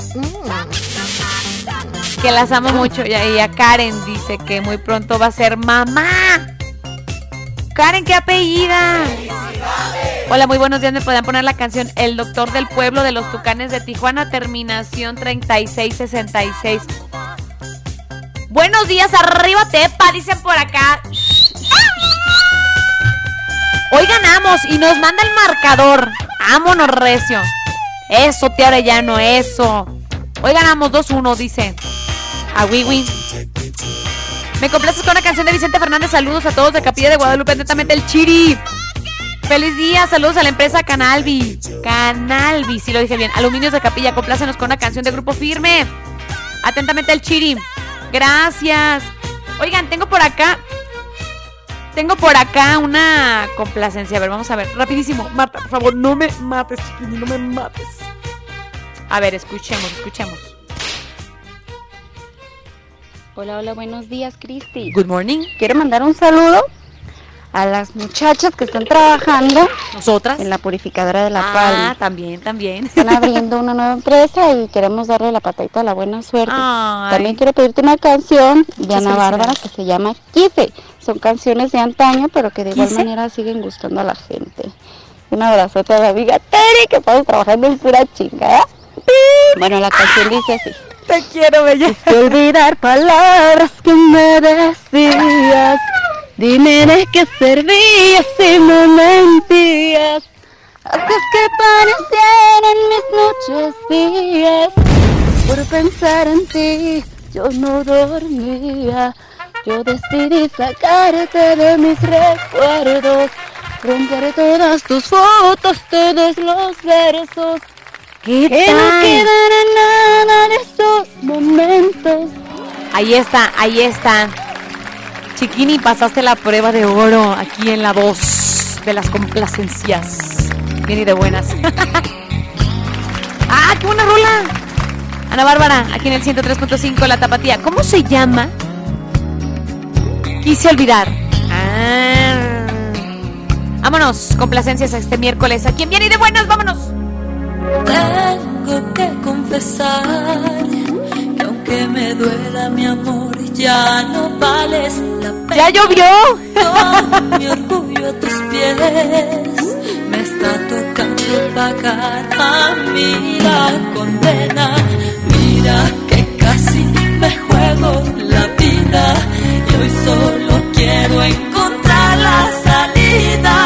que las amo mucho. Y a- y a Karen dice que muy pronto va a ser mamá. Karen, qué apellida. Hola, muy buenos días. Me podrían poner la canción El Doctor del Pueblo de los Tucanes de Tijuana, terminación 3666. Buenos días, arriba Tepa, dicen por acá. Hoy ganamos y nos manda el marcador. Vámonos, recio. Eso, tía Arellano, eso. Hoy ganamos 2-1, dice. A Wiwi. Me complaces con una canción de Vicente Fernández. Saludos a todos de Capilla de Guadalupe. Atentamente el Chiri. Feliz día, saludos a la empresa Canalvi. Canalvi, si lo dije bien. Aluminios de Capilla, complácenos con una canción de Grupo Firme. Atentamente el Chiri. Gracias. Oigan, tengo por acá. Tengo por acá una complacencia. A ver, vamos a ver. Rapidísimo. Marta, por favor, no me mates, chiquini, no me mates. A ver, escuchemos, escuchemos. Hola, hola, buenos días, Cristi. Good morning. Quiero mandar un saludo a las muchachas que están trabajando. ¿Nosotras? En la purificadora de La Ah, Palma. también, también. Están abriendo una nueva empresa y queremos darle la patadita de la buena suerte. Ay. También quiero pedirte una canción de Ana Bárbara que se llama Quise. Son canciones de antaño, pero que de igual manera siguen gustando a la gente. Un abrazote a la amiga Terry, que estamos trabajando en pura chinga. Bueno, la canción dice así. Te quiero, bella. Olvidar palabras que me decías. Dime de qué servías si me mentías. Haces que parecieran mis noches días. Por pensar en ti, yo no dormía. Yo decidí sacarte de mis recuerdos. Romper todas tus fotos, todos los versos. ¿Qué que no quedará nada de esos momentos. Ahí está, ahí está. Chiquini, pasaste la prueba de oro aquí en la voz de las complacencias. Bien y de buenas. ¡Ah, qué buena rola! Ana Bárbara, aquí en el 103.5, La Tapatía. ¿Cómo se llama? Quise olvidar. Ah. Vámonos, complacencias este miércoles. Aquí en Bien y de buenas, vámonos. Tengo que confesar que aunque me duela mi amor, ya no vales la pena. ¡Ya llovió! Con mi orgullo a tus pies me está tocando pagar a mí la condena. Mira que casi me juego la vida hoy solo quiero encontrar la salida.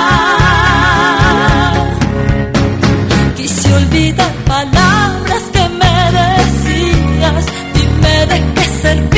Quise olvidar palabras que me decías. Dime de qué servían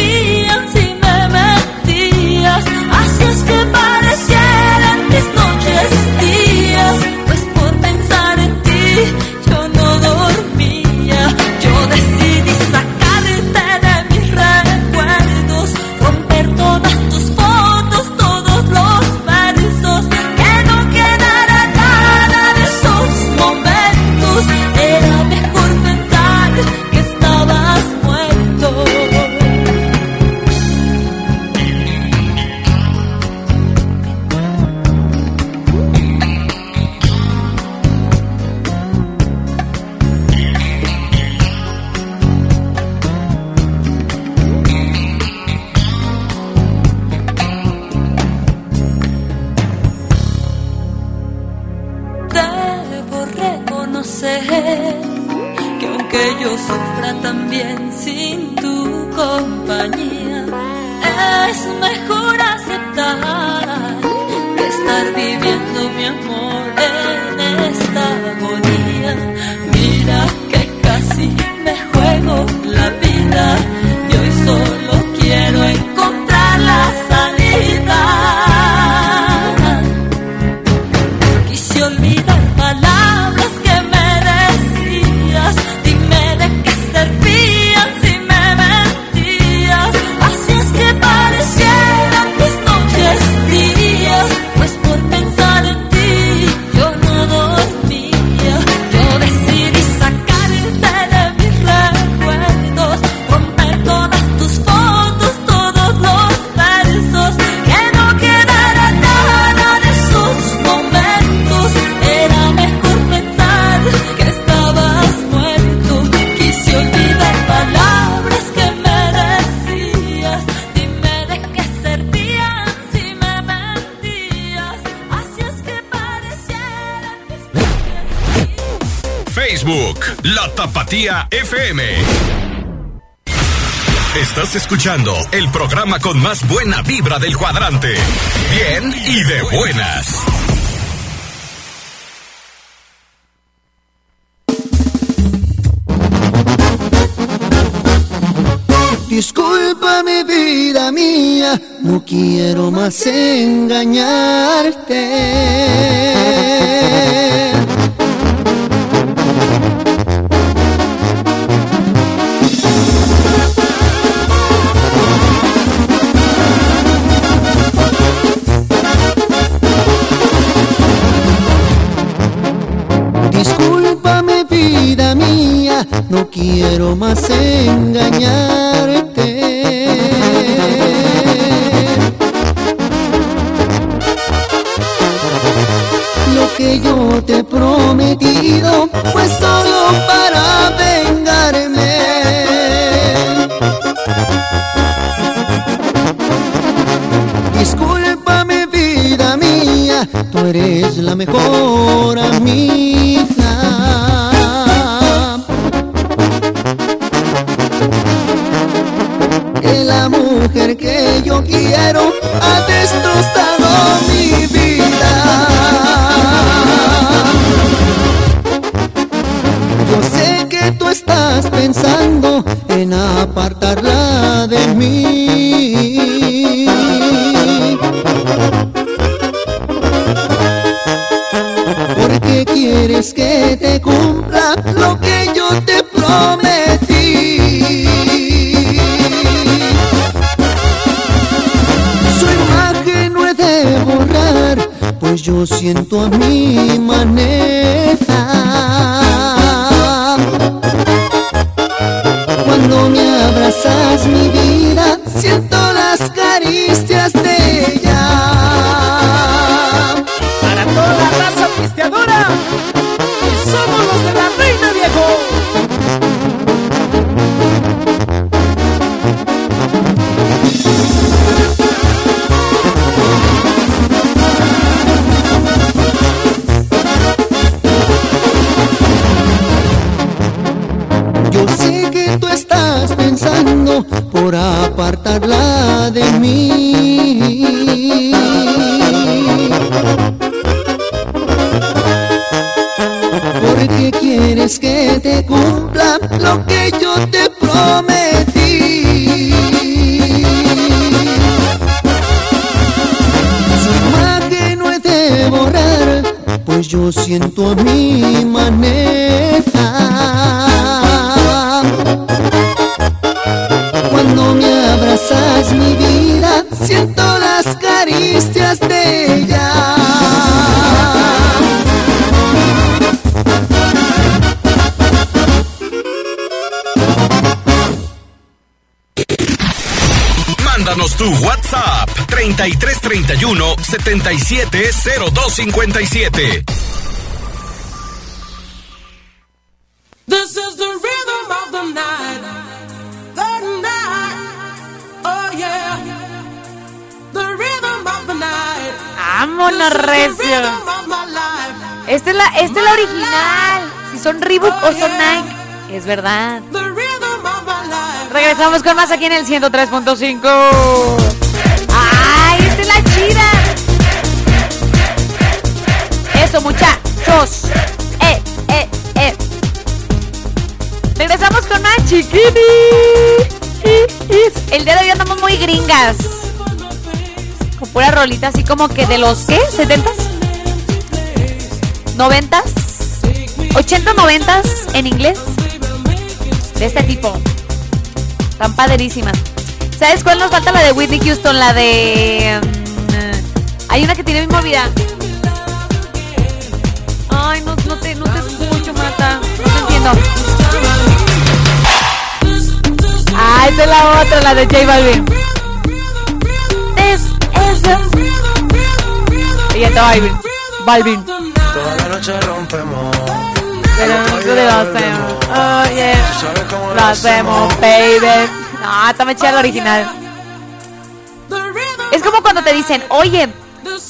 Tapatía FM. Estás escuchando el programa con más buena vibra del cuadrante. Bien y de buenas. Discúlpame vida mía, no quiero más engañarte. 3331 770257. This is the rhythm of the night. The night. Oh yeah. The rhythm of the night. ¡Vámonos, recio! Esta es la, esta es la original. Si son Reebok o son Nike. Es verdad. Regresamos con más aquí en el 103.5. Chiquinis. El día de hoy andamos muy gringas. Con pura rolita así como que de los ¿qué? ¿70s? ¿90s? ¿80, 90s en inglés? De este tipo. Tan padrísimas. ¿Sabes cuál nos falta? La de Whitney Houston, la de. mm, hay una que tiene mi movida. Ah, esta es la otra, la de J Balvin. Es, es. Ella está Balvin. Balvin. Toda la noche rompemos. Pero nosotros lo hacemos. Oh, yeah. Lo hacemos, baby. No, está muy chida la original. Es como cuando te dicen, oye,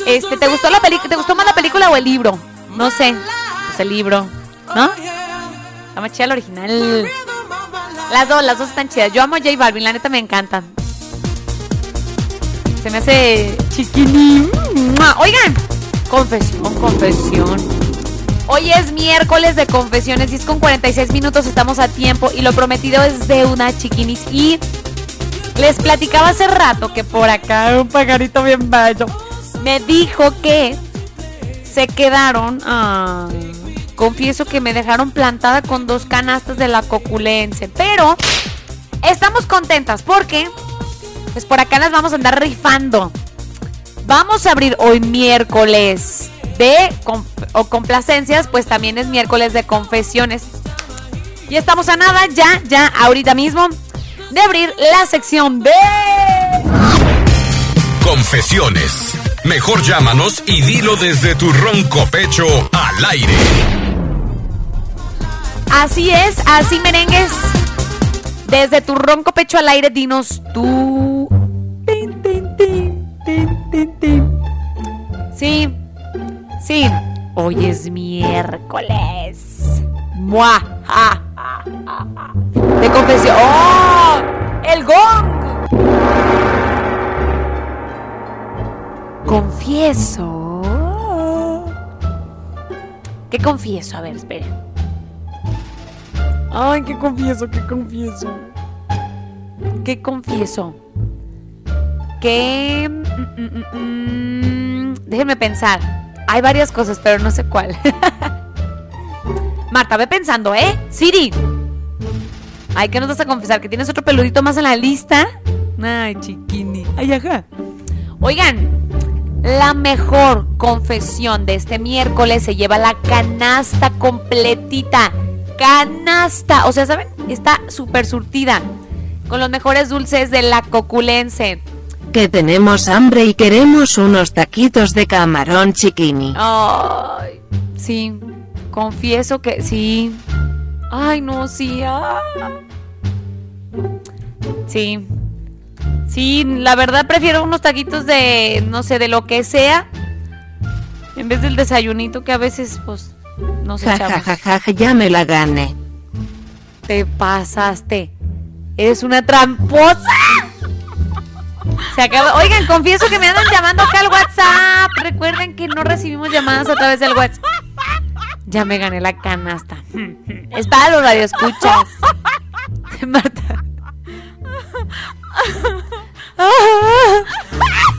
este, ¿te gustó la película? ¿Te gustó más la película o el libro? No sé. Pues el libro, ¿no? Está más chida la original. Las dos, las dos están chidas. Yo amo a J Balvin, la neta me encantan. Se me hace chiquinín. ¡Mua! Oigan, confesión, confesión. Hoy es miércoles de confesiones, 10 con 46 minutos, estamos a tiempo y lo prometido es de una chiquinis. Y Les platicaba hace rato que por acá un pajarito bien bello me dijo que se quedaron. ay, confieso que me dejaron plantada con dos canastas de la coculense. Pero estamos contentas porque, pues por acá las vamos a andar rifando. Vamos a abrir hoy miércoles de o complacencias, pues también es miércoles de confesiones. Y estamos a nada, ya, ya, ahorita mismo, de abrir la sección de... Confesiones. Mejor llámanos y dilo desde tu ronco pecho al aire. Así es, así merengues. Desde tu ronco pecho al aire, dinos tú. Sí, sí. Hoy es miércoles. Mua, ja, ja, ja. De confesión. ¡Oh! ¡El gong! Confieso. ¿Qué confieso? A ver, esperen. Ay, ¿qué confieso? ¿Qué confieso? ¿Qué confieso? Que... mm, mm, mm, mm, déjenme pensar. Hay varias cosas, pero no sé cuál. Marta, ve pensando, ¿eh? Siri. Ay, ¿qué nos vas a confesar? ¿Que tienes otro peludito más en la lista? Ay, chiquini. Ay, ajá. Oigan, la mejor confesión de este miércoles se lleva la canasta completita. Canasta. O sea, ¿saben? Está súper surtida. Con los mejores dulces de la coculense. Que tenemos hambre y queremos unos taquitos de camarón chiquini. Ay, sí. Confieso que sí. Ay, no, sí. ah. Sí. Sí, la verdad prefiero unos taquitos de, no sé, de lo que sea. En vez del desayunito que a veces, pues, nos Ja, ja, ja, ja, ja, ya me la gané. Te pasaste. Eres una tramposa. Se acaba. Oigan, confieso que me andan llamando acá al WhatsApp. Recuerden que no recibimos llamadas a través del WhatsApp. Ya me gané la canasta. Es para los radioescuchas. Marta.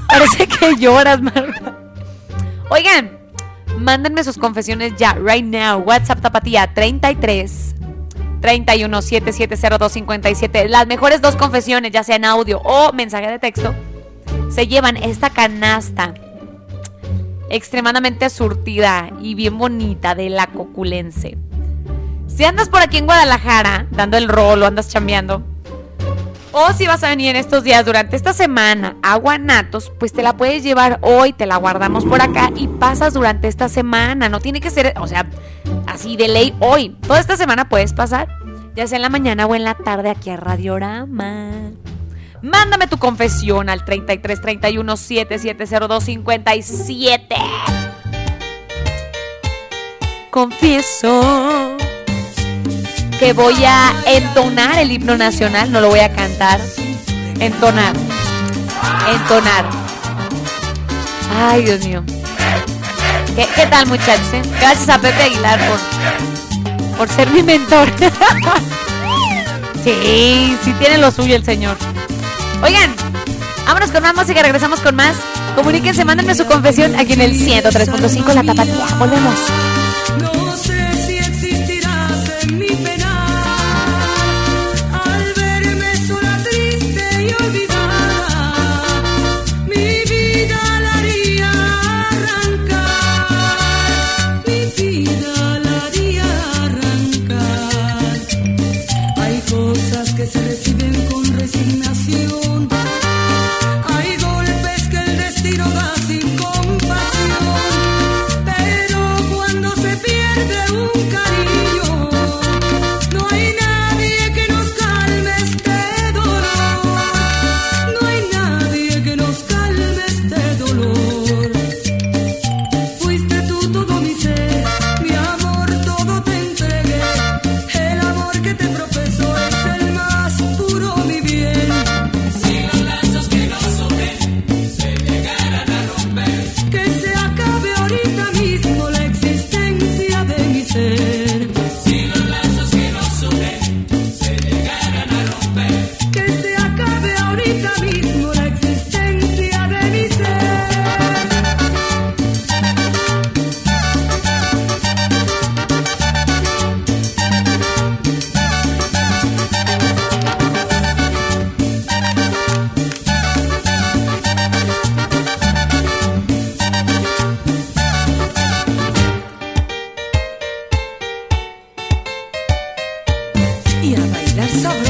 Parece que lloras, Marta. Oigan, mándenme sus confesiones ya, right now. WhatsApp Tapatía 33 31 7702 57. Las mejores dos confesiones, ya sea en audio o mensaje de texto, se llevan esta canasta extremadamente surtida y bien bonita de la coculense. Si andas por aquí en Guadalajara dando el rol o andas chambeando, o si vas a venir en estos días durante esta semana a Guanatos, pues te la puedes llevar hoy, te la guardamos por acá y pasas durante esta semana. No tiene que ser, o sea, así de ley hoy. Toda esta semana puedes pasar, ya sea en la mañana o en la tarde aquí a Radiorama. Mándame tu confesión al 33 31 7702 57. Confieso que voy a entonar el himno nacional, no lo voy a cantar. Entonar. Entonar. Ay, Dios mío. ¿Qué, qué tal, muchachos? eh? Gracias a Pepe Aguilar por, por ser mi mentor. sí, sí tiene lo suyo el señor. Oigan, vámonos con más música, regresamos con más. Comuníquense, mándenme su confesión aquí en el 103.5 La Tapatía. Volvemos. Hay golpes que el destino da sin compasión, pero cuando se pierde un sabroso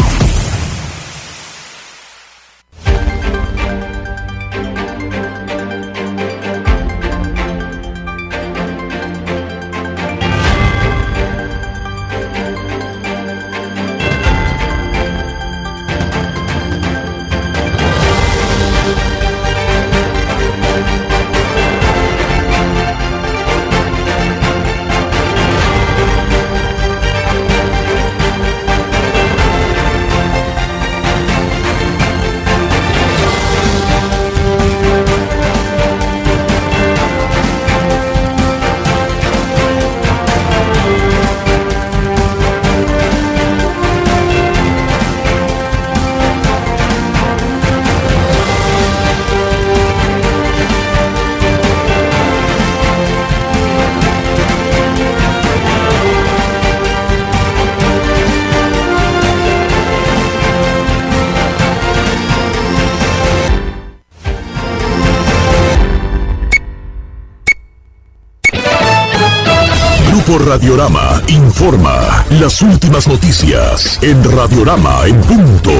Informa las últimas noticias en Radiorama en punto.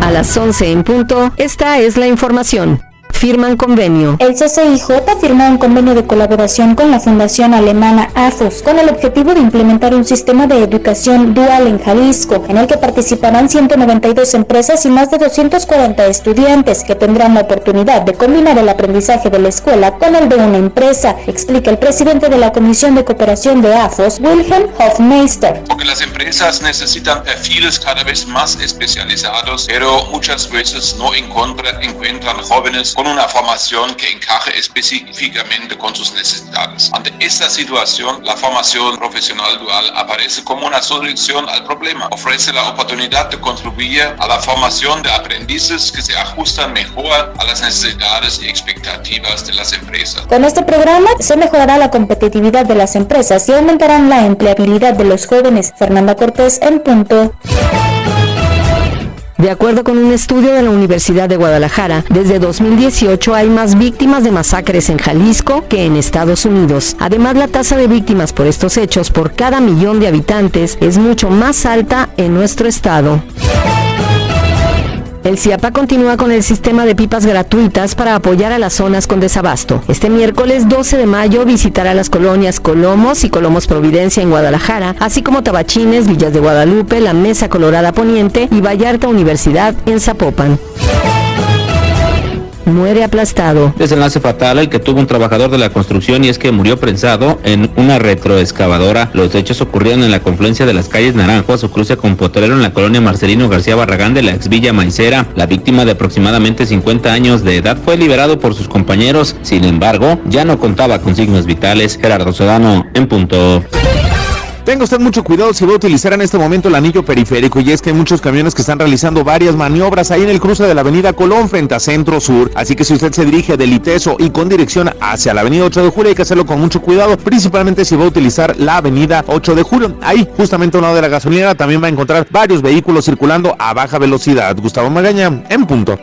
A las 11 en punto, esta es la información. Firman convenio. El CCIJ firmó un convenio de colaboración con la fundación alemana AFOS con el objetivo de implementar un sistema de educación dual en Jalisco, en el que participarán 192 empresas y más de 240 estudiantes que tendrán la oportunidad de combinar el aprendizaje de la escuela con el de una empresa, explica el presidente de la Comisión de Cooperación de AFOS, Wilhelm Hofmeister. Porque las empresas necesitan perfiles cada vez más especializados, pero muchas veces no encuentra- encuentran jóvenes con una formación que encaje específicamente con sus necesidades. Ante esta situación, la formación profesional dual aparece como una solución al problema. Ofrece la oportunidad de contribuir a la formación de aprendices que se ajustan mejor a las necesidades y expectativas de las empresas. Con este programa se mejorará la competitividad de las empresas y aumentarán la empleabilidad de los jóvenes. Fernanda Cortés en punto. De acuerdo con un estudio de la Universidad de Guadalajara, desde 2018 hay más víctimas de masacres en Jalisco que en Estados Unidos. Además, la tasa de víctimas por estos hechos por cada millón de habitantes es mucho más alta en nuestro estado. El CIAPA continúa con el sistema de pipas gratuitas para apoyar a las zonas con desabasto. Este miércoles 12 de mayo visitará las colonias Colomos y Colomos Providencia en Guadalajara, así como Tabachines, Villas de Guadalupe, la Mesa Colorada Poniente y Vallarta Universidad en Zapopan. Muere aplastado. Desenlace fatal el que tuvo un trabajador de la construcción y es que murió prensado en una retroexcavadora. Los hechos ocurrieron en la confluencia de las calles Naranjo a su cruce con Potrero en la colonia Marcelino García Barragán de la ex Villa Maicera. La víctima de aproximadamente 50 años de edad fue liberado por sus compañeros. Sin embargo, ya no contaba con signos vitales. Gerardo Sedano, en punto. Tenga usted mucho cuidado si va a utilizar en este momento el anillo periférico y es que hay muchos camiones que están realizando varias maniobras ahí en el cruce de la avenida Colón frente a Centro Sur. Así que si usted se dirige del ITESO y con dirección hacia la avenida 8 de julio hay que hacerlo con mucho cuidado, principalmente si va a utilizar la avenida 8 de julio. Ahí, justamente a un lado de la gasolinera, también va a encontrar varios vehículos circulando a baja velocidad. Gustavo Magaña, en punto.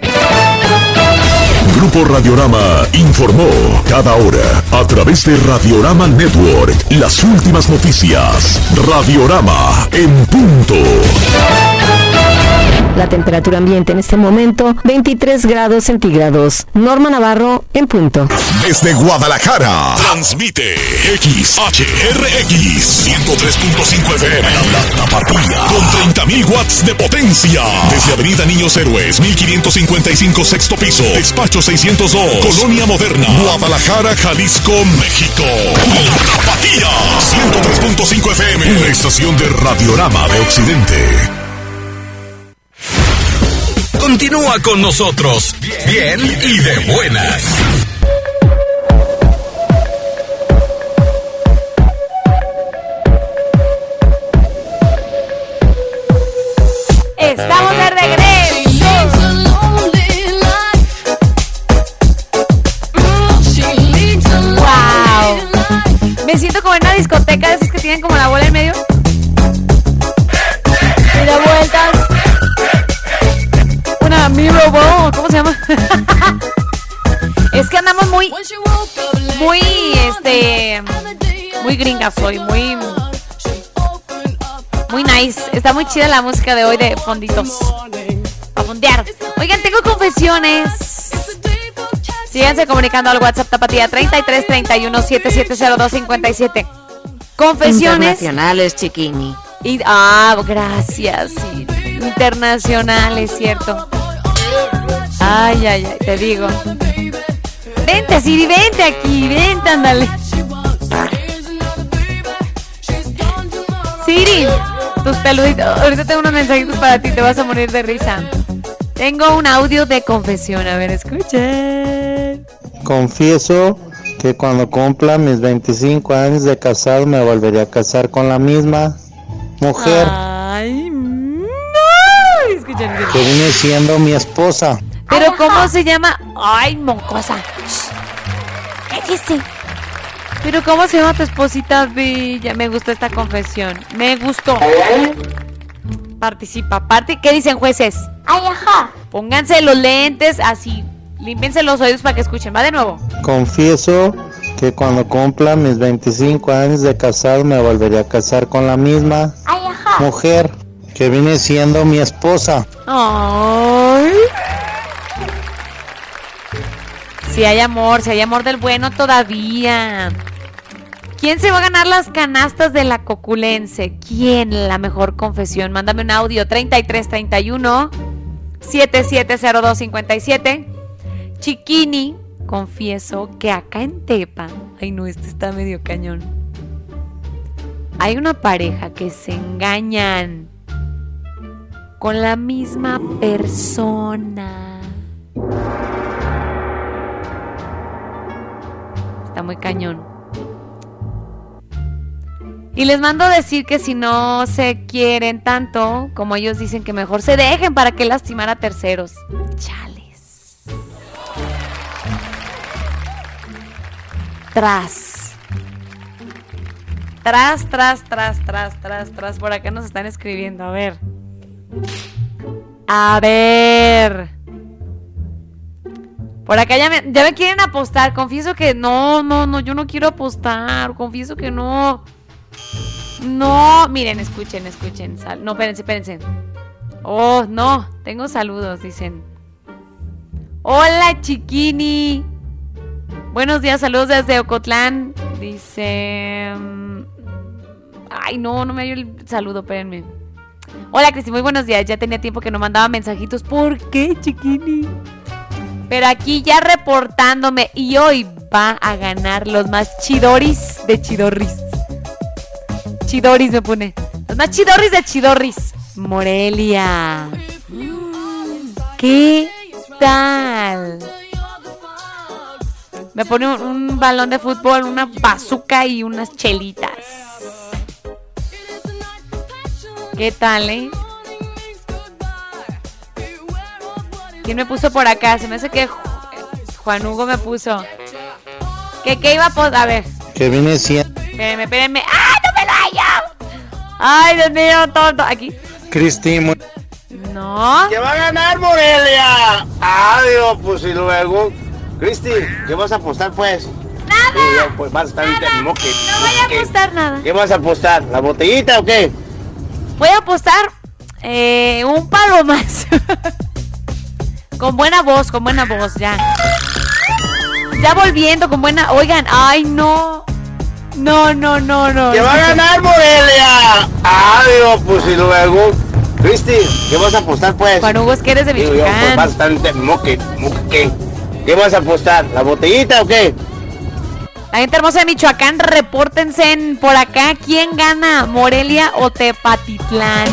Grupo Radiorama informó cada hora a través de Radiorama Network las últimas noticias. Radiorama en punto. La temperatura ambiente en este momento 23 grados centígrados. Norma Navarro en punto. Desde Guadalajara, transmite XHRX 103.5 FM. La Tapatía, con 30.000 watts de potencia. Desde Avenida Niños Héroes, 1555 sexto piso. Despacho 602, Colonia Moderna, Guadalajara, Jalisco, México. La Tapatía, 103.5 FM. Una estación de Radiorama de Occidente. Continúa con nosotros, bien y de buenas. Estamos de regreso. Wow. Me siento como en una discoteca muy, muy, este, muy gringas hoy, muy, muy nice. Está muy chida la música de hoy de fonditos. A fondear. Oigan, tengo confesiones. Síganse comunicando al WhatsApp Tapatía 33 31 7702 57. Confesiones. Internacionales, chiquini. Y, ah, gracias. sí. Internacional, es cierto. Ay, ay, ay, te digo. Vente, Siri, vente aquí, vente, ándale. Siri, tus peluditos. Ahorita tengo unos mensajitos para ti, te vas a morir de risa. Tengo un audio de confesión, a ver, escuchen. Confieso que cuando cumpla mis 25 años de casado me volvería a casar con la misma mujer Ay, no. Escuchen que viene siendo mi esposa. Pero ¿cómo se llama? Ay. ¿Qué dice? Pero ¿cómo se llama tu esposita bella? Me gustó esta confesión. Me gustó. Participa. Parte, ¿Qué dicen jueces? Ay, ajá. Pónganse los lentes así. Límpiense los oídos para que escuchen. Va de nuevo. Confieso que cuando cumpla mis 25 años de casado me volvería a casar con la misma mujer que viene siendo mi esposa. Ay. Si hay amor, si hay amor del bueno todavía. ¿Quién se va a ganar las canastas de la coculense? ¿Quién? La mejor confesión. Mándame un audio 3331 770257. Chiquini, confieso que acá en Tepa, ay no, este está medio cañón. Hay una pareja que se engañan con la misma persona. Muy cañón. Y les mando a decir que si no se quieren tanto, como ellos dicen que mejor se dejen para que lastimar a terceros. Chales. Tras. Tras, tras, tras, tras, tras, tras. Por acá nos están escribiendo. A ver. A ver. Por acá ya me, ya me quieren apostar. Confieso que no, no, no, yo no quiero apostar. Confieso que no. No, miren, escuchen, escuchen. no, espérense, espérense. Oh, no, tengo saludos, dicen. Hola, chiquini. Buenos días, saludos desde Ocotlán. Dice. mm, Ay, no, no me dio el saludo, espérenme. Hola, Cristi, muy buenos días. Ya tenía tiempo que no mandaba mensajitos. ¿Por qué, chiquini? Pero aquí ya reportándome y hoy va a ganar los más chidoris de chidorris. Chidoris me pone. Los más chidorris de chidorris. Morelia. ¿Qué tal? Me pone un, balón de fútbol, una bazooka y unas chelitas. ¿Qué tal, eh? ¿Quién me puso por acá? Se me hace que Ju- Juan Hugo me puso. ¿Qué, qué iba a poner? A ver, Que viene siendo espérenme, espérenme. ¡Ah, no me lo hallo! ¡Ay, Dios mío, tonto! Aquí. Cristi. Mu- No. ¡Que va a ganar Morelia! Adiós, pues y luego. Cristi, ¿qué vas a apostar pues? Nada. pues vas a estar ahorita moque. No voy a apostar nada. ¿Qué vas a apostar? ¿La botellita o qué? Voy a apostar eh, un palo más. con buena voz, con buena voz, ya. Ya volviendo, con buena. Oigan, ay, no. No, no, no, no. ¡Que va a ganar Morelia! Adiós, pues y luego. Cristi, ¿qué vas a apostar pues? Juan Hugo, es que eres de Digo yo, pues Michoacán. ahorita en moque. ¿Moque qué? ¿Qué vas a apostar? ¿La botellita o qué? La gente hermosa de Michoacán, repórtense en- por acá. ¿Quién gana? ¿Morelia o Tepatitlán?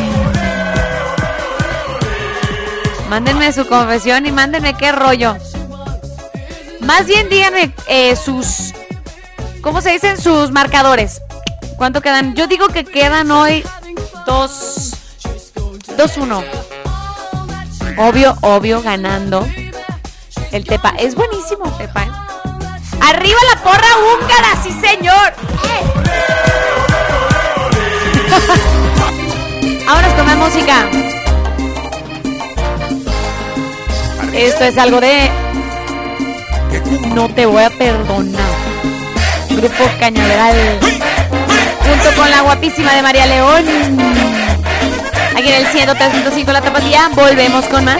Mándenme su confesión y mándenme qué rollo. Más bien díganme eh, sus... ¿Cómo se dicen sus marcadores? ¿Cuánto quedan? Yo digo que quedan hoy dos... 2-1. Obvio, obvio, ganando. El Tepa. Es buenísimo, Tepa. ¿eh? ¡Arriba la porra húngara! ¡Sí, señor! Vámonos con más música. Esto es algo de. No te voy a perdonar. Grupo Cañaveral. Junto con la guapísima de María León. Aquí en el 103.5 La Tapatía. Volvemos con más.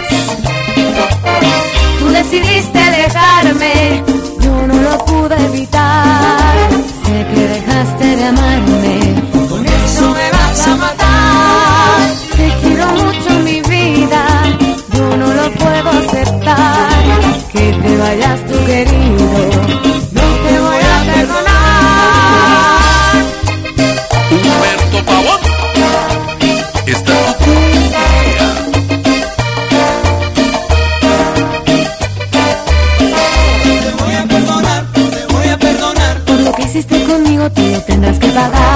Tú decidiste dejarme, yo no lo pude evitar. Sé que dejaste de amarme, Que te vayas tú querido, no te voy a perdonar. Humberto Pavón. Está tu cumbia. Te voy a perdonar, te voy a perdonar, Por lo que hiciste conmigo, tú lo tendrás que pagar.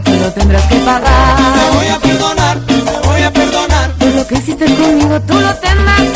Tú lo tendrás que pagar. te voy a perdonar, te voy a perdonar. Por lo que hiciste conmigo, tú lo tendrás que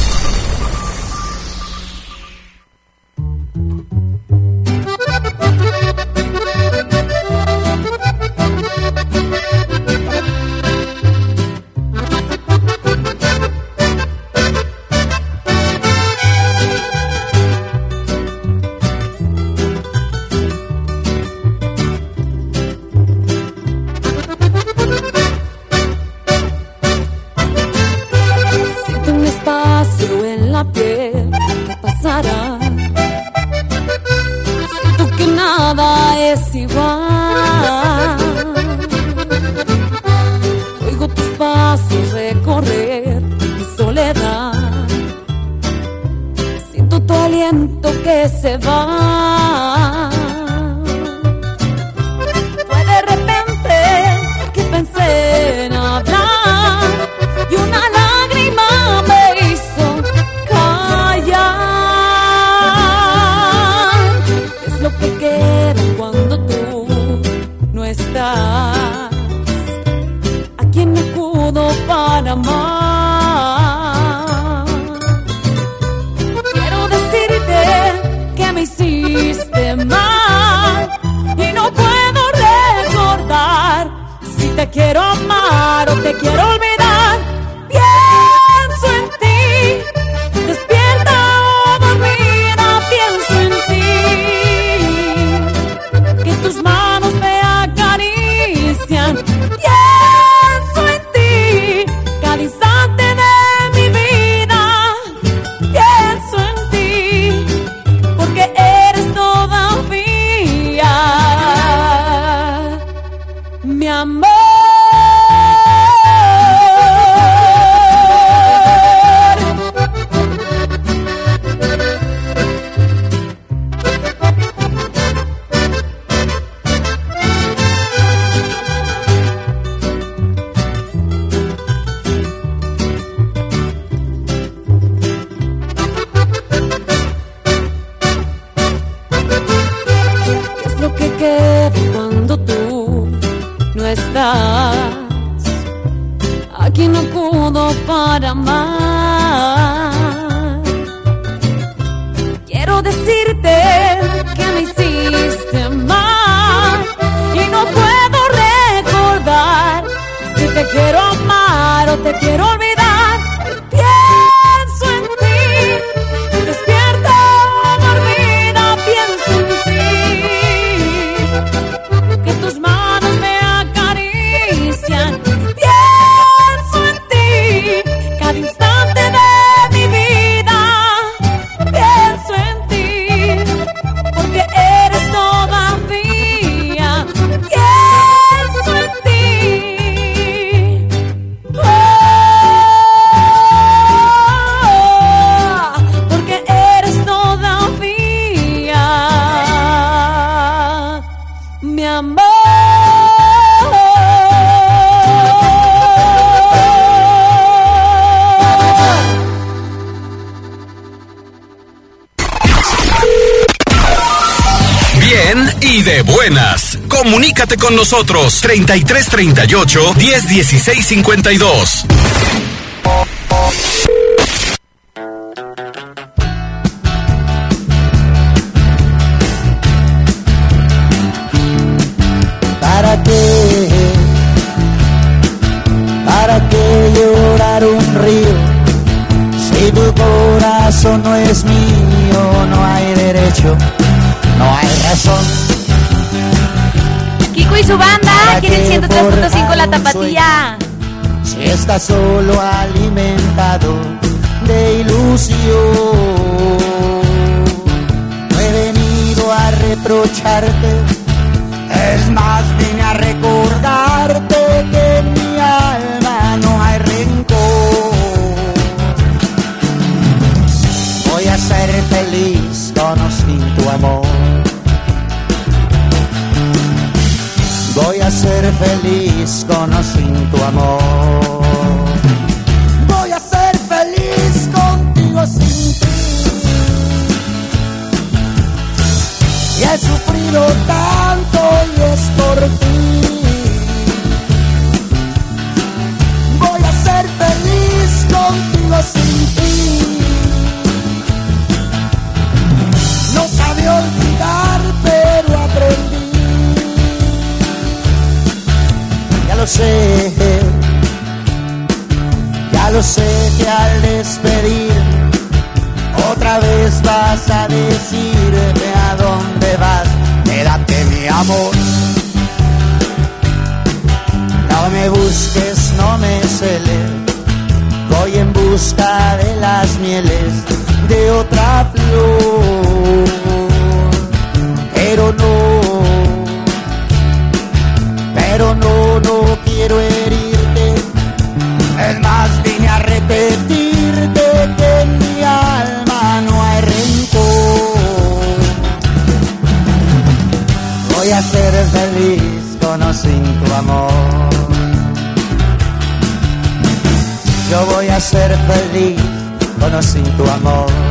con nosotros 33 38 10 16 52. ¿Para qué? ¿Para qué llorar un río? Si tu corazón no es mío, no hay derecho y su banda aquí en 103.5 La Tapatía. Si está solo alimentado de ilusión, no he venido a reprocharte, es más dinero sin tu amor. Voy a ser feliz contigo sin ti. Y he sufrido sé, ya lo sé que al despedir otra vez vas a decirme a dónde vas. Quédate mi amor. No me busques, no me celes. Voy en busca de las mieles de otra sin tu amor. Yo voy a ser feliz con o sin tu amor.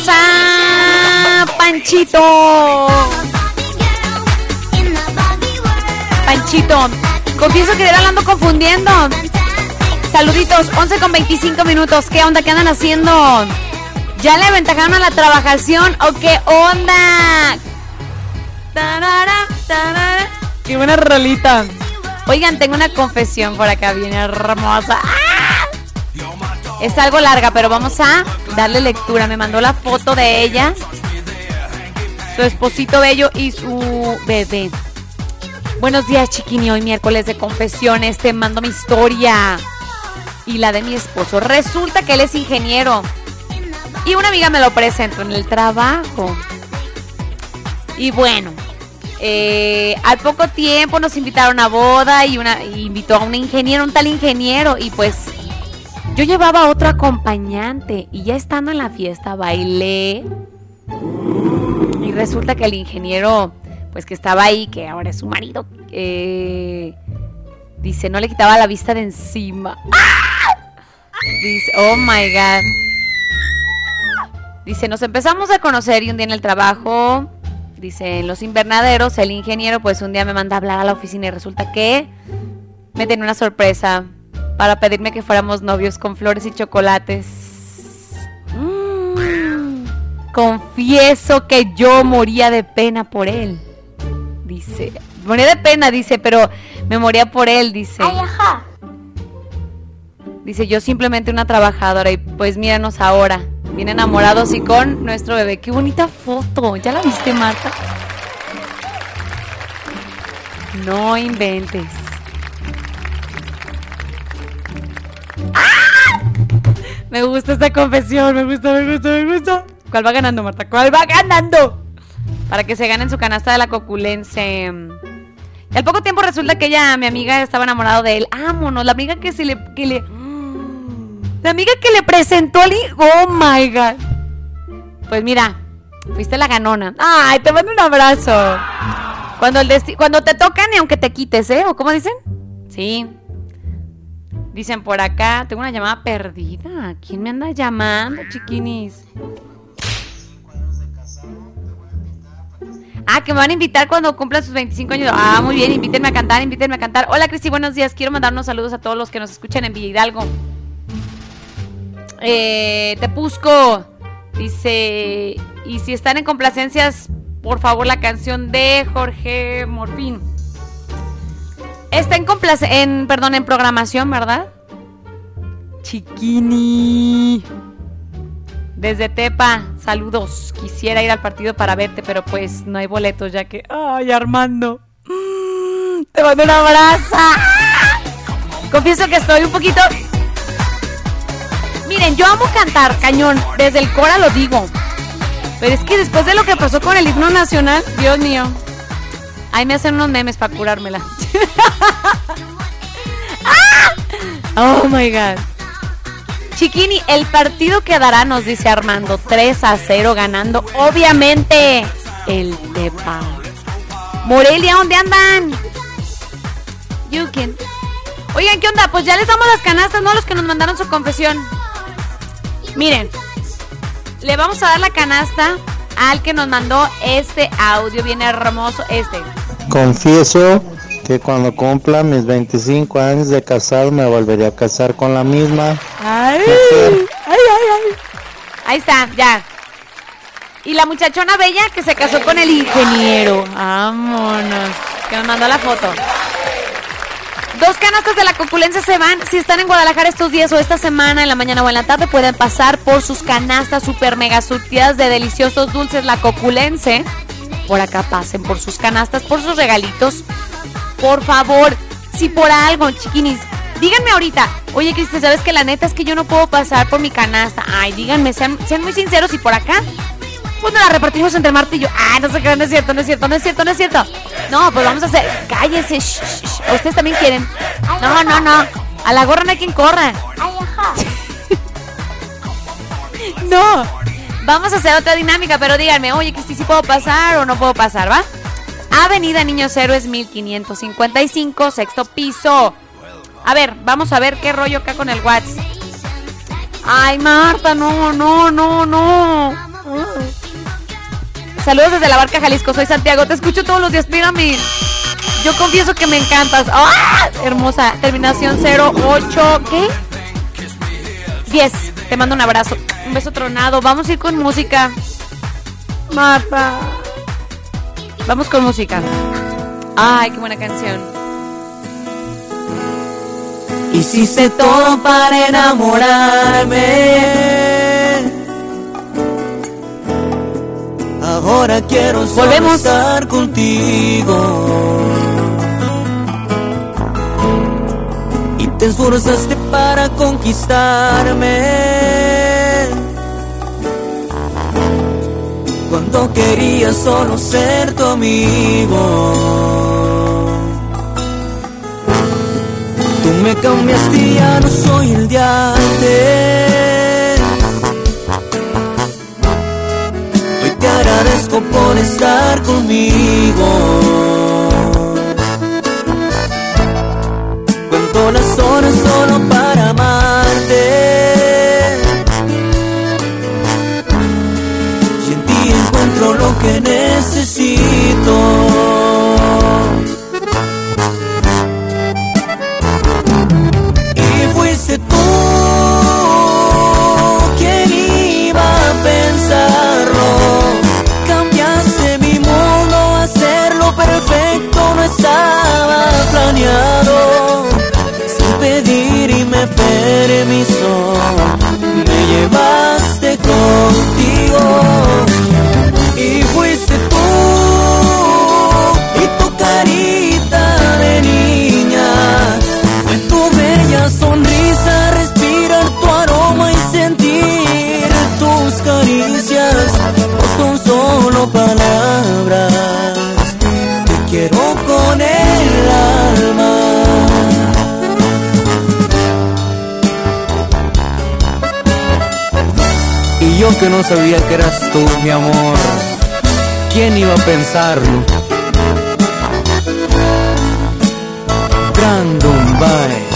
Is Saludos a Panchito. Panchito, confieso que la ando confundiendo. Saluditos, 11 con 25 minutos. ¿Qué onda? ¿Qué andan haciendo? ¿Ya le aventajaron a la trabajación o qué onda? Tarara, tarara. Qué buena rolita. Oigan, tengo una confesión por acá, bien hermosa. ¡Ah! Es algo larga, pero vamos a darle lectura. Me mandó la foto de ella, su esposito bello y su bebé. Buenos días, chiquini. Hoy miércoles de confesiones. Te mando mi historia y la de mi esposo. Resulta que él es ingeniero y una amiga me lo presentó en el trabajo. Y bueno, eh, al poco tiempo nos invitaron a boda y una y invitó a un ingeniero, un tal ingeniero y pues yo llevaba otro acompañante y ya estando en la fiesta bailé y resulta que el ingeniero pues que estaba ahí, que ahora es su marido, eh, dice no le quitaba la vista de encima. Dice, oh my god. Dice, nos empezamos a conocer y un día en el trabajo, dice, en los invernaderos, el ingeniero pues un día me manda a hablar a la oficina y resulta que me tenía una sorpresa para pedirme que fuéramos novios con flores y chocolates. Mm. Confieso que yo moría de pena por él. Dice, moría de pena, dice, pero me moría por él, dice. Dice, yo simplemente una trabajadora y pues míranos ahora, bien enamorados y con nuestro bebé. Qué bonita foto. ¿Ya la viste, Marta? No inventes. Me gusta esta confesión, me gusta, me gusta, me gusta. ¿Cuál va ganando, Marta? ¿Cuál va ganando? Para que se ganen su canasta de la coculense. Y al poco tiempo resulta que ella, mi amiga, estaba enamorado de él. Ámonos, la amiga que se le, que le, la amiga que le presentó al hijo. Oh my god. Pues mira, fuiste la ganona. Ay, te mando un abrazo. Cuando el cuando te tocan y aunque te quites, ¿eh? ¿O cómo dicen? Sí. Dicen por acá, tengo una llamada perdida. ¿Quién me anda llamando, chiquinis? Ah, que me van a invitar cuando cumplan sus 25 años. Ah, muy bien, invítenme a cantar, invítenme a cantar. Hola, Cristi, buenos días. Quiero mandar unos saludos a todos los que nos escuchan en Villa Hidalgo. Eh, Tepusco dice, y si están en complacencias, por favor, la canción de Jorge Morfín. Está en en, perdón, en programación, ¿verdad? Chiquini. Desde Tepa, saludos. Quisiera ir al partido para verte, pero pues no hay boletos, ya que. ¡Ay, Armando! Mm, Te mando un abrazo. Confieso que estoy un poquito. Miren, yo amo cantar, cañón. Desde el Cora lo digo. Pero es que después de lo que pasó con el himno nacional, Dios mío. Ahí me hacen unos memes para curármela. Oh my god. Chiquini, el partido quedará, nos dice Armando, 3 a 0 ganando, obviamente, el Tepa. Morelia, ¿dónde andan? Oigan, ¿qué onda? Pues ya les damos las canastas, ¿no? Los que nos mandaron su confesión. Miren, le vamos a dar la canasta al que nos mandó este audio bien hermoso, este. Confieso que cuando cumpla mis 25 años de casado me volvería a casar con la misma. Ay, ay, ay, ay. Ahí está, ya. Y la muchachona bella que se casó con el ingeniero. Vámonos. Que nos mandó la foto. Dos canastas de la coculencia se van. Si están en Guadalajara estos días o esta semana, en la mañana o en la tarde, pueden pasar por sus canastas super mega surtidas de deliciosos dulces la coculense. Por acá pasen por sus canastas, por sus regalitos. Por favor, si por algo, chiquinis, díganme ahorita, oye, Cristi, ¿sabes que la neta es que yo no puedo pasar por mi canasta? Ay, díganme, sean, muy sinceros y por acá. Pues nos la repartimos entre Marta y yo. Ah, no sé qué, no es cierto, no es cierto, no es cierto, no es cierto. No, pues vamos a hacer. Cállense. shh, shh. Ustedes también quieren. No, no, no. A la gorra no hay quien corra. No. Vamos a hacer otra dinámica, pero díganme, oye, que sí, sí puedo pasar o no puedo pasar, ¿va? Avenida Niños Héroes 1555, sexto piso. A ver, vamos a ver qué rollo acá con el WhatsApp. Ay, Marta, no, no, no, no. Saludos desde la barca Jalisco, soy Santiago, te escucho todos los días, mírame. Yo confieso que me encantas. ¡Ah! Hermosa. Terminación 08, ¿qué? 10. Te mando un abrazo. Un beso tronado. Vamos a ir con música. Marta. Vamos con música. Ay, qué buena canción. Hiciste todo para enamorarme. Ahora quiero solo Volvemos. estar contigo. Y te esforzaste para conquistarme. Cuando quería solo ser tu amigo. Tú me cambiaste y ya no soy el de. Hoy te agradezco por estar conmigo. Cuento las horas solo para que necesito. Y fuiste tú quien iba a pensarlo. Cambiaste mi mundo, hacerlo perfecto no estaba planeado. Sin pedir y me permiso, me llevaste contigo. Y fuiste tú y tu carita de niña. Fue tu bella sonrisa, respirar tu aroma y sentir tus caricias. No son solo palabras, te quiero con el alma. Y yo que no sabía que eras tú, mi amor, ¿Quién iba a pensarlo? Brandon Baez.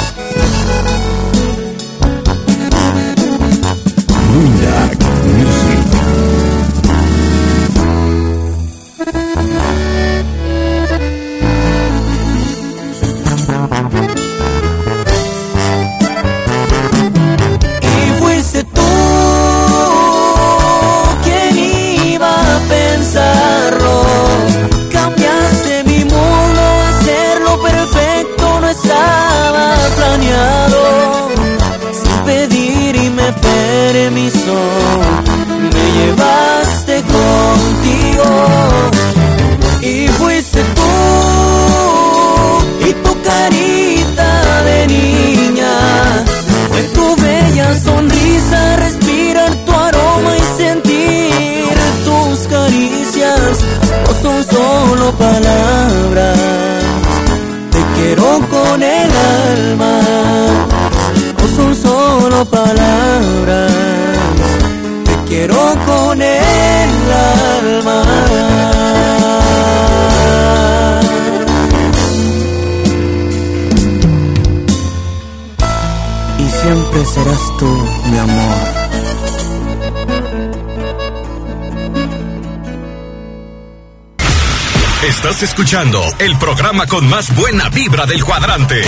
Escuchando el programa con más buena vibra del cuadrante.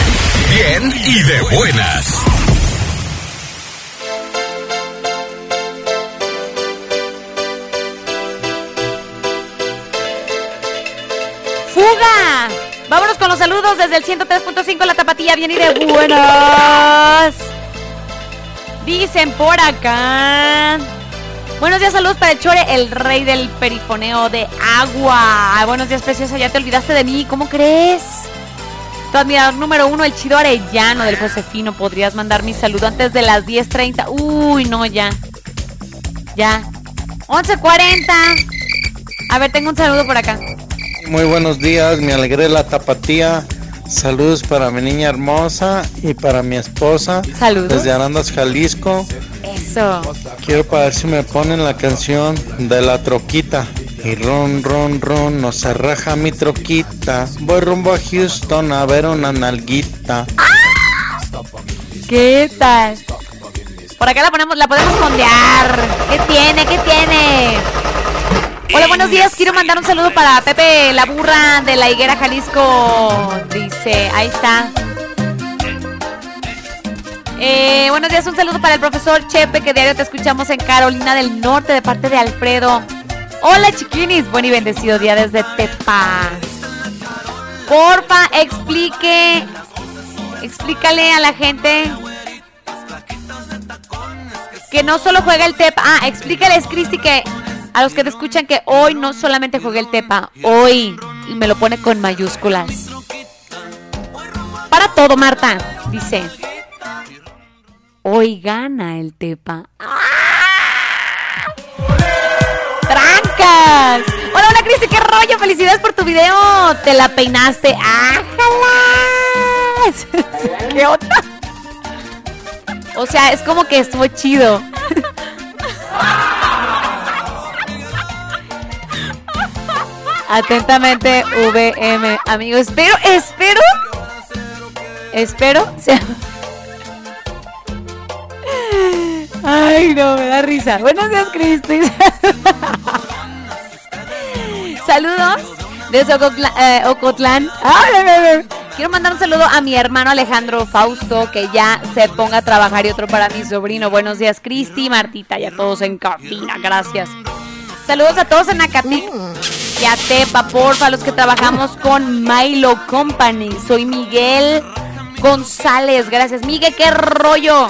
Bien y de buenas. ¡Fuga! Vámonos con los saludos desde el 103.5 La Tapatía, bien y de buenas. Dicen por acá. Buenos días, saludos para el Chore, el rey del perifoneo de agua. Buenos días, preciosa, ya te olvidaste de mí, ¿cómo crees? Tu admirador número uno, el chido arellano del Josefino. ¿Podrías mandar mi saludo antes de las 10.30? Uy, no, ya. Ya. 11.40. A ver, tengo un saludo por acá. Muy buenos días, me alegré la tapatía. Saludos para mi niña hermosa y para mi esposa. Saludos. Desde Arandas, Jalisco. Eso. Quiero para ver si me ponen la canción de la troquita. Y ron, ron, ron, no se raja mi troquita. Voy rumbo a Houston a ver una nalguita. ¿Qué tal? Por acá la ponemos, la podemos fondear. ¿Qué tiene? ¿Qué tiene? Hola, buenos días. Quiero mandar un saludo para Pepe la burra de la higuera Jalisco. Dice, ahí está. Eh, buenos días, un saludo para el profesor Chepe, que diario te escuchamos en Carolina del Norte de parte de Alfredo. Hola chiquinis, buen y bendecido día desde Tepa. Porfa, explique, explícale a la gente que no solo juega el Tepa. Ah, explícales, Cristi, que a los que te escuchan que hoy no solamente juega el Tepa, hoy, y me lo pone con mayúsculas. Para todo, Marta, dice. Hoy gana el Tepa. ¡Ah! ¡Trancas! Hola, hola, Cristi, qué rollo. Felicidades por tu video. Te la peinaste. ¡Ájala! ¿Qué onda? O sea, es como que estuvo chido. Atentamente, VM. Amigo, espero, espero. Espero. sea- Ay, no, me da risa. Buenos días, Cristi. Saludos desde eh, Ocotlán. Quiero mandar un saludo a mi hermano Alejandro Fausto, que ya se ponga a trabajar, y otro para mi sobrino. Buenos días, Cristi, Martita, y a todos en cabina. Gracias. Saludos a todos en Acatic y a Tepa, porfa, los que trabajamos con Milo Company. Soy Miguel González. Gracias, Miguel, qué rollo.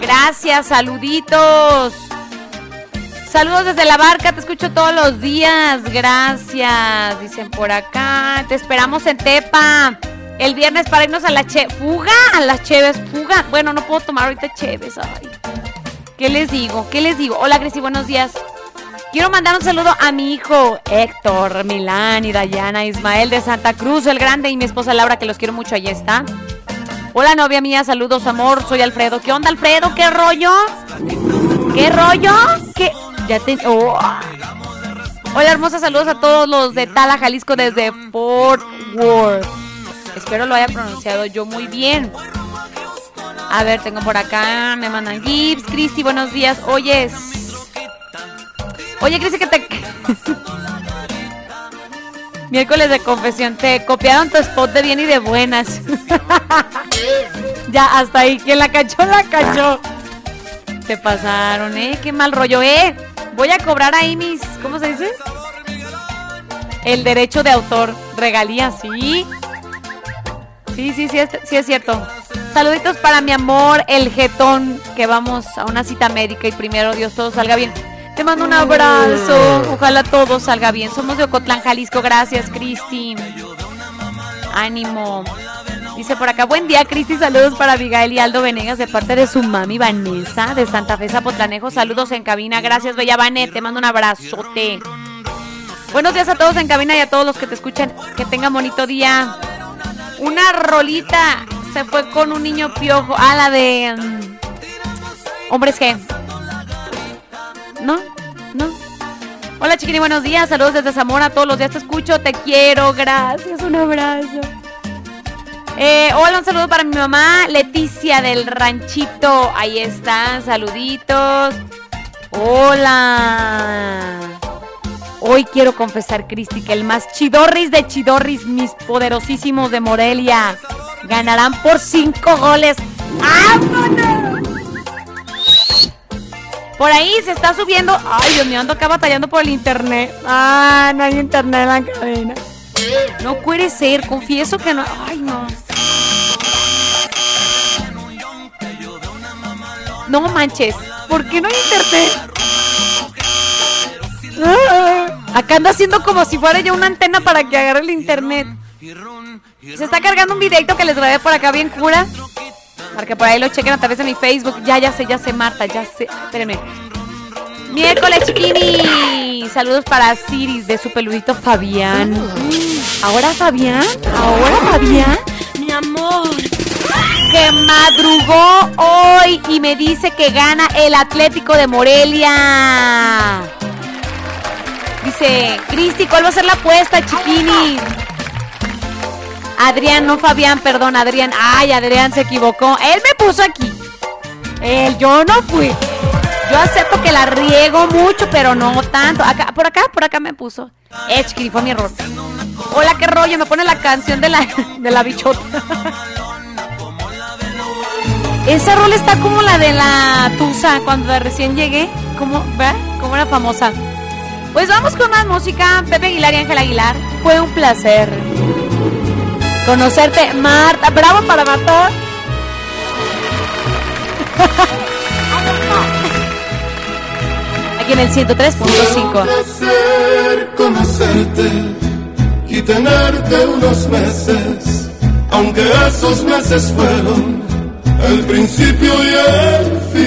Gracias, saluditos. Saludos desde la barca, te escucho todos los días. Gracias, dicen por acá. Te esperamos en Tepa. El viernes para irnos a la che. Fuga, a las cheves, fuga. Bueno, no puedo tomar ahorita cheves. Ay. ¿Qué les digo? ¿Qué les digo? Hola, Cristi, buenos días. Quiero mandar un saludo a mi hijo Héctor, Milán y Dayana, Ismael de Santa Cruz, el grande, y mi esposa Laura, que los quiero mucho. Ahí está. Hola, novia mía, saludos, amor. Soy Alfredo. ¿Qué onda, Alfredo? ¿Qué rollo? ¿Qué rollo? ¿Qué? Ya te. Oh. Hola, hermosa, saludos a todos los de Tala, Jalisco, desde Fort Worth. Espero lo haya pronunciado yo muy bien. A ver, tengo por acá, me mandan Gibbs, Cristi, buenos días. Oyes. Oye, Cristi, que te. Miércoles de confesión, te copiaron tu spot de bien y de buenas. ya, hasta ahí. Quien la cachó, la cachó. Se pasaron, ¿eh? Qué mal rollo, ¿eh? Voy a cobrar ahí mis. ¿Cómo se dice? El derecho de autor. Regalías, sí. Sí, sí, sí, es, sí es cierto. Saluditos para mi amor, el jetón, que vamos a una cita médica y primero Dios todo salga bien. Te mando un abrazo, ojalá todo salga bien. Somos de Ocotlán, Jalisco, gracias Cristi. Ánimo. Dice por acá, buen día Cristi, saludos para Abigail y Aldo Venegas de parte de su mami Vanessa de Santa Fe Zapotlanejo. Saludos en cabina, gracias Bella Vanet, te mando un abrazote. Buenos días a todos en cabina y a todos los que te escuchan. Que tengan bonito día. Una rolita se fue con un niño piojo. Ah, la de. mm, Hombres G. ¿No? ¿No? Hola chiquini, buenos días. Saludos desde Zamora. Todos los días te escucho. Te quiero. Gracias. Un abrazo. Eh, hola, un saludo para mi mamá Leticia del Ranchito. Ahí están. Saluditos. Hola. Hoy quiero confesar, Cristi, que el más chidorris de chidorris, mis poderosísimos de Morelia, ganarán por cinco goles. ¡Vámonos! Por ahí se está subiendo. Ay, Dios mío, ando acá batallando por el internet. Ah, no hay internet en la cadena. No puede ser, confieso que no. Ay, no. No manches, ¿por qué no hay internet? Ah, acá ando haciendo como si fuera yo una antena para que agarre el internet. Se está cargando un videito que les grabé por acá bien cura. Para que por ahí lo chequen a través de mi Facebook. Ya, ya sé, ya sé, Marta, ya sé. Espérenme. Miércoles, chiquini. Saludos para Siris de su peludito Fabián. ¿Ahora Fabián? ¿Ahora Fabián? Mi amor. Que madrugó hoy y me dice que gana el Atlético de Morelia. Dice, Cristi, ¿cuál va a ser la apuesta, chiquini? Adrián, no Fabián, perdón, Adrián. Ay, Adrián se equivocó. Él me puso aquí. Él, yo no fui. Yo acepto que la riego mucho, pero no tanto. Acá, por acá, por acá me puso. Chiquini, fue mi error. Hola, qué rollo. Me pone la canción de la, de la bichota. Esa rol está como la de la Tusa cuando recién llegué. ¿Cómo, ¿verdad? ¿Cómo era famosa? Pues vamos con más música. Pepe Aguilar y Ángel Aguilar. Fue un placer conocerte, Marta. Bravo para Marta. Aquí en el 103.5. placer conocerte y tenerte unos meses, aunque esos meses fueron el principio y el fin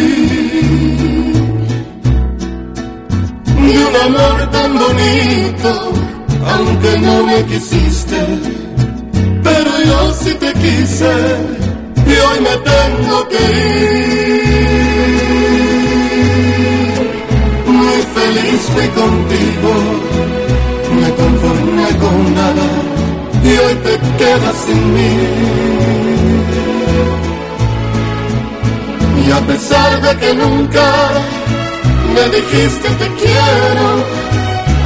de un amor tan bonito, aunque no me quisiste, yo sí te quise y hoy me tengo que ir. Muy feliz fui contigo, me conformé con nada y hoy te quedas sin mí. Y a pesar de que nunca me dijiste te quiero,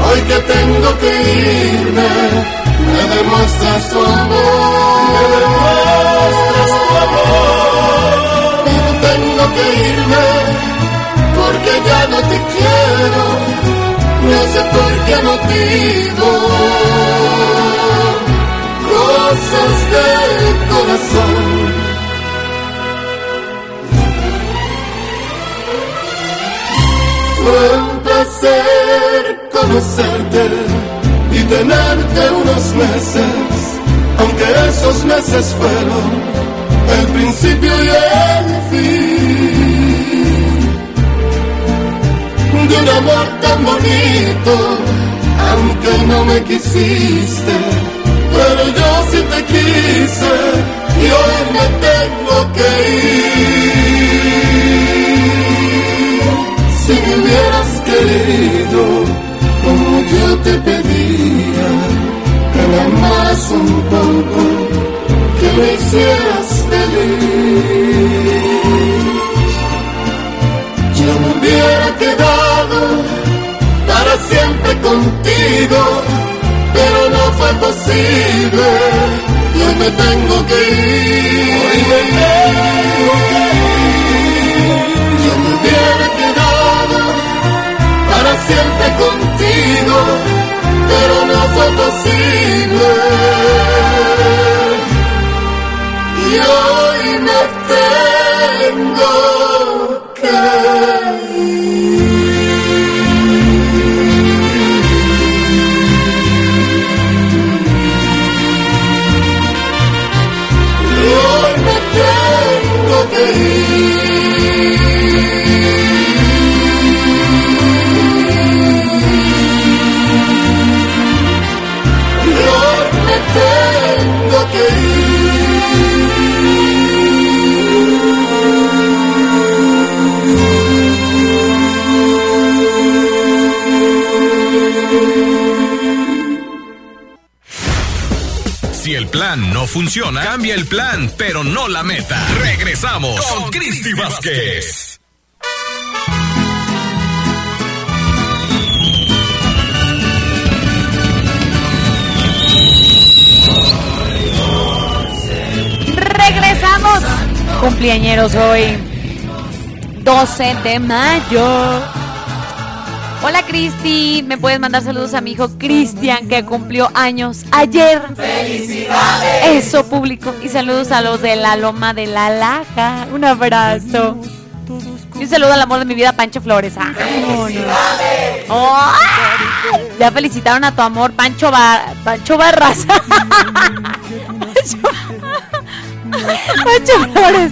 hoy que tengo que irme, me demuestras tu amor. Me demuestras tu amor. Pero tengo que irme, porque ya no te quiero, no sé por qué motivo. Cosas del corazón. Fue un placer conocerte tenerte unos meses, aunque esos meses fueron el principio y el fin de un amor tan bonito, aunque no me quisiste, pero yo sí te quise y hoy me tengo que ir. Si me hubieras querido día que me amas un poco, que me hicieras feliz. Yo me hubiera quedado para siempre contigo, pero no fue posible. Y hoy me tengo que ir. Hoy me tengo que ir. Yo me hubiera quedado para siempre contigo pero no fue posible. Y hoy me tengo que Y hoy me tengo plan no funciona, cambia el plan, pero no la meta. Regresamos con Cristi Vázquez. Regresamos. Cumpleañeros hoy. 12 de mayo. Cristi, me puedes mandar saludos a mi hijo Cristian que cumplió años ayer. ¡Felicidades! Eso público y saludos a los de la Loma de la Laja. Un abrazo. Y un saludo al amor de mi vida Pancho Flores. Ah, vámonos. ¡Oh! Ya felicitaron a tu amor Pancho Bar Pancho Barras. Pancho Flores.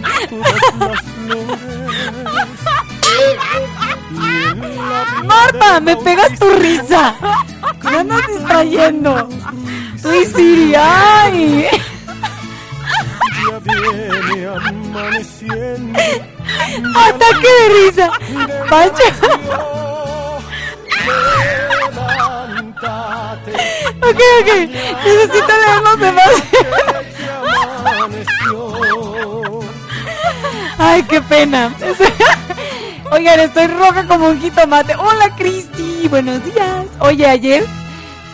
Me pegas tu risa. Me andas distrayendo. Tú y Siri, ay. Ataque de risa. Pancho. Ok, ok. Necesito leer los demás. Ay, qué pena. Oigan, estoy roja como un jitomate. Hola, Cristi. Buenos días. Oye, ayer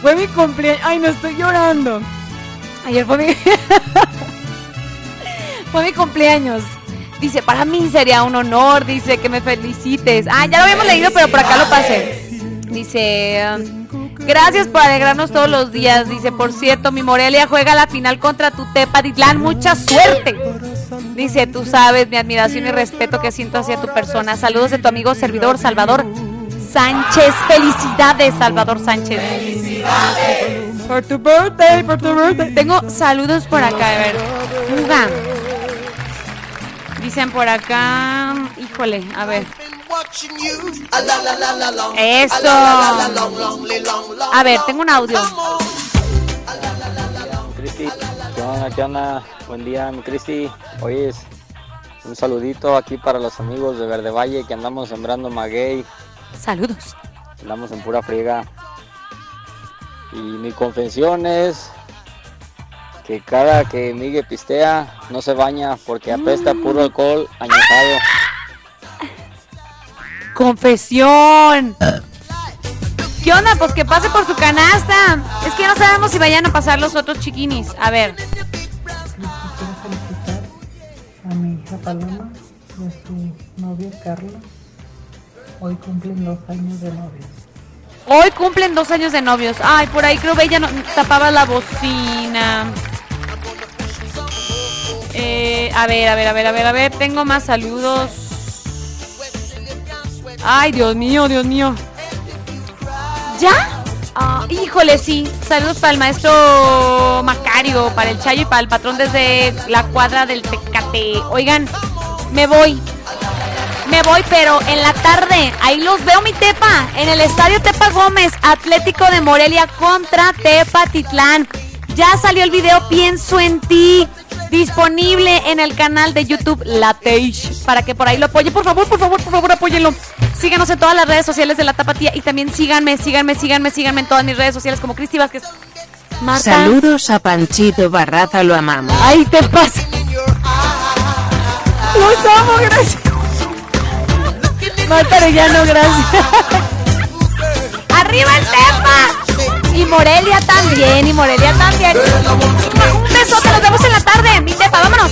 fue mi cumpleaños. Ay, no estoy llorando. Ayer fue mi. fue mi cumpleaños. Dice, para mí sería un honor. Dice que me felicites. Ah, ya lo habíamos leído, pero por acá lo pasé. Dice. Gracias por alegrarnos todos los días. Dice, por cierto, mi Morelia juega la final contra tu Tepatitlán. Mucha suerte. Dice, tú sabes mi admiración y respeto que siento hacia tu persona. Saludos de tu amigo servidor Salvador Sánchez. Felicidades, Salvador Sánchez. Por tu birthday, por tu birthday. Tengo saludos por acá, a ver. Juga. Dicen por acá. Híjole, a ver. Eso. A ver, tengo un audio. ¿Qué onda? ¿Qué onda? Buen día, mi Cristi. Oye, un saludito aquí para los amigos de Verde Valle que andamos sembrando maguey. Saludos. Andamos en pura friega. Y mi confesión es que cada que Miguel pistea no se baña porque apesta puro alcohol añejado. Confesión. ¿Qué onda? Pues que pase por su canasta. Es que no sabemos si vayan a pasar los otros chiquinis. A ver. a mi hija Paloma y a su novio Carlos. Hoy cumplen dos años de novios. Hoy cumplen dos años de novios. Ay, por ahí creo que ella no, tapaba la bocina. Eh, a ver, a ver, a ver, a ver, a ver. Tengo más saludos. Ay, Dios mío, Dios mío. ¿Ya? Ah, híjole, sí. Saludos para el maestro Macario, para el Chayo y para el patrón desde la cuadra del Tecate. Oigan, me voy. Me voy, pero en la tarde, ahí los veo, mi Tepa, en el estadio Tepa Gómez, Atlético de Morelia contra Tepa Titlán. Ya salió el video Pienso en ti, disponible en el canal de YouTube La Teish, para que por ahí lo apoyen. Por favor, por favor, por favor, apóyenlo. Síganos en todas las redes sociales de La Tapatía y también síganme, síganme, síganme, síganme en todas mis redes sociales como Cristi Vázquez. Marta. Saludos a Panchito Barraza, lo amamos. Ay, te pasa. Los amo, gracias. Marta Arellano, gracias. ¡Arriba el Tepa! Y Morelia también, y Morelia también. Un besote, nos vemos en la tarde. Mi Tepa, vámonos.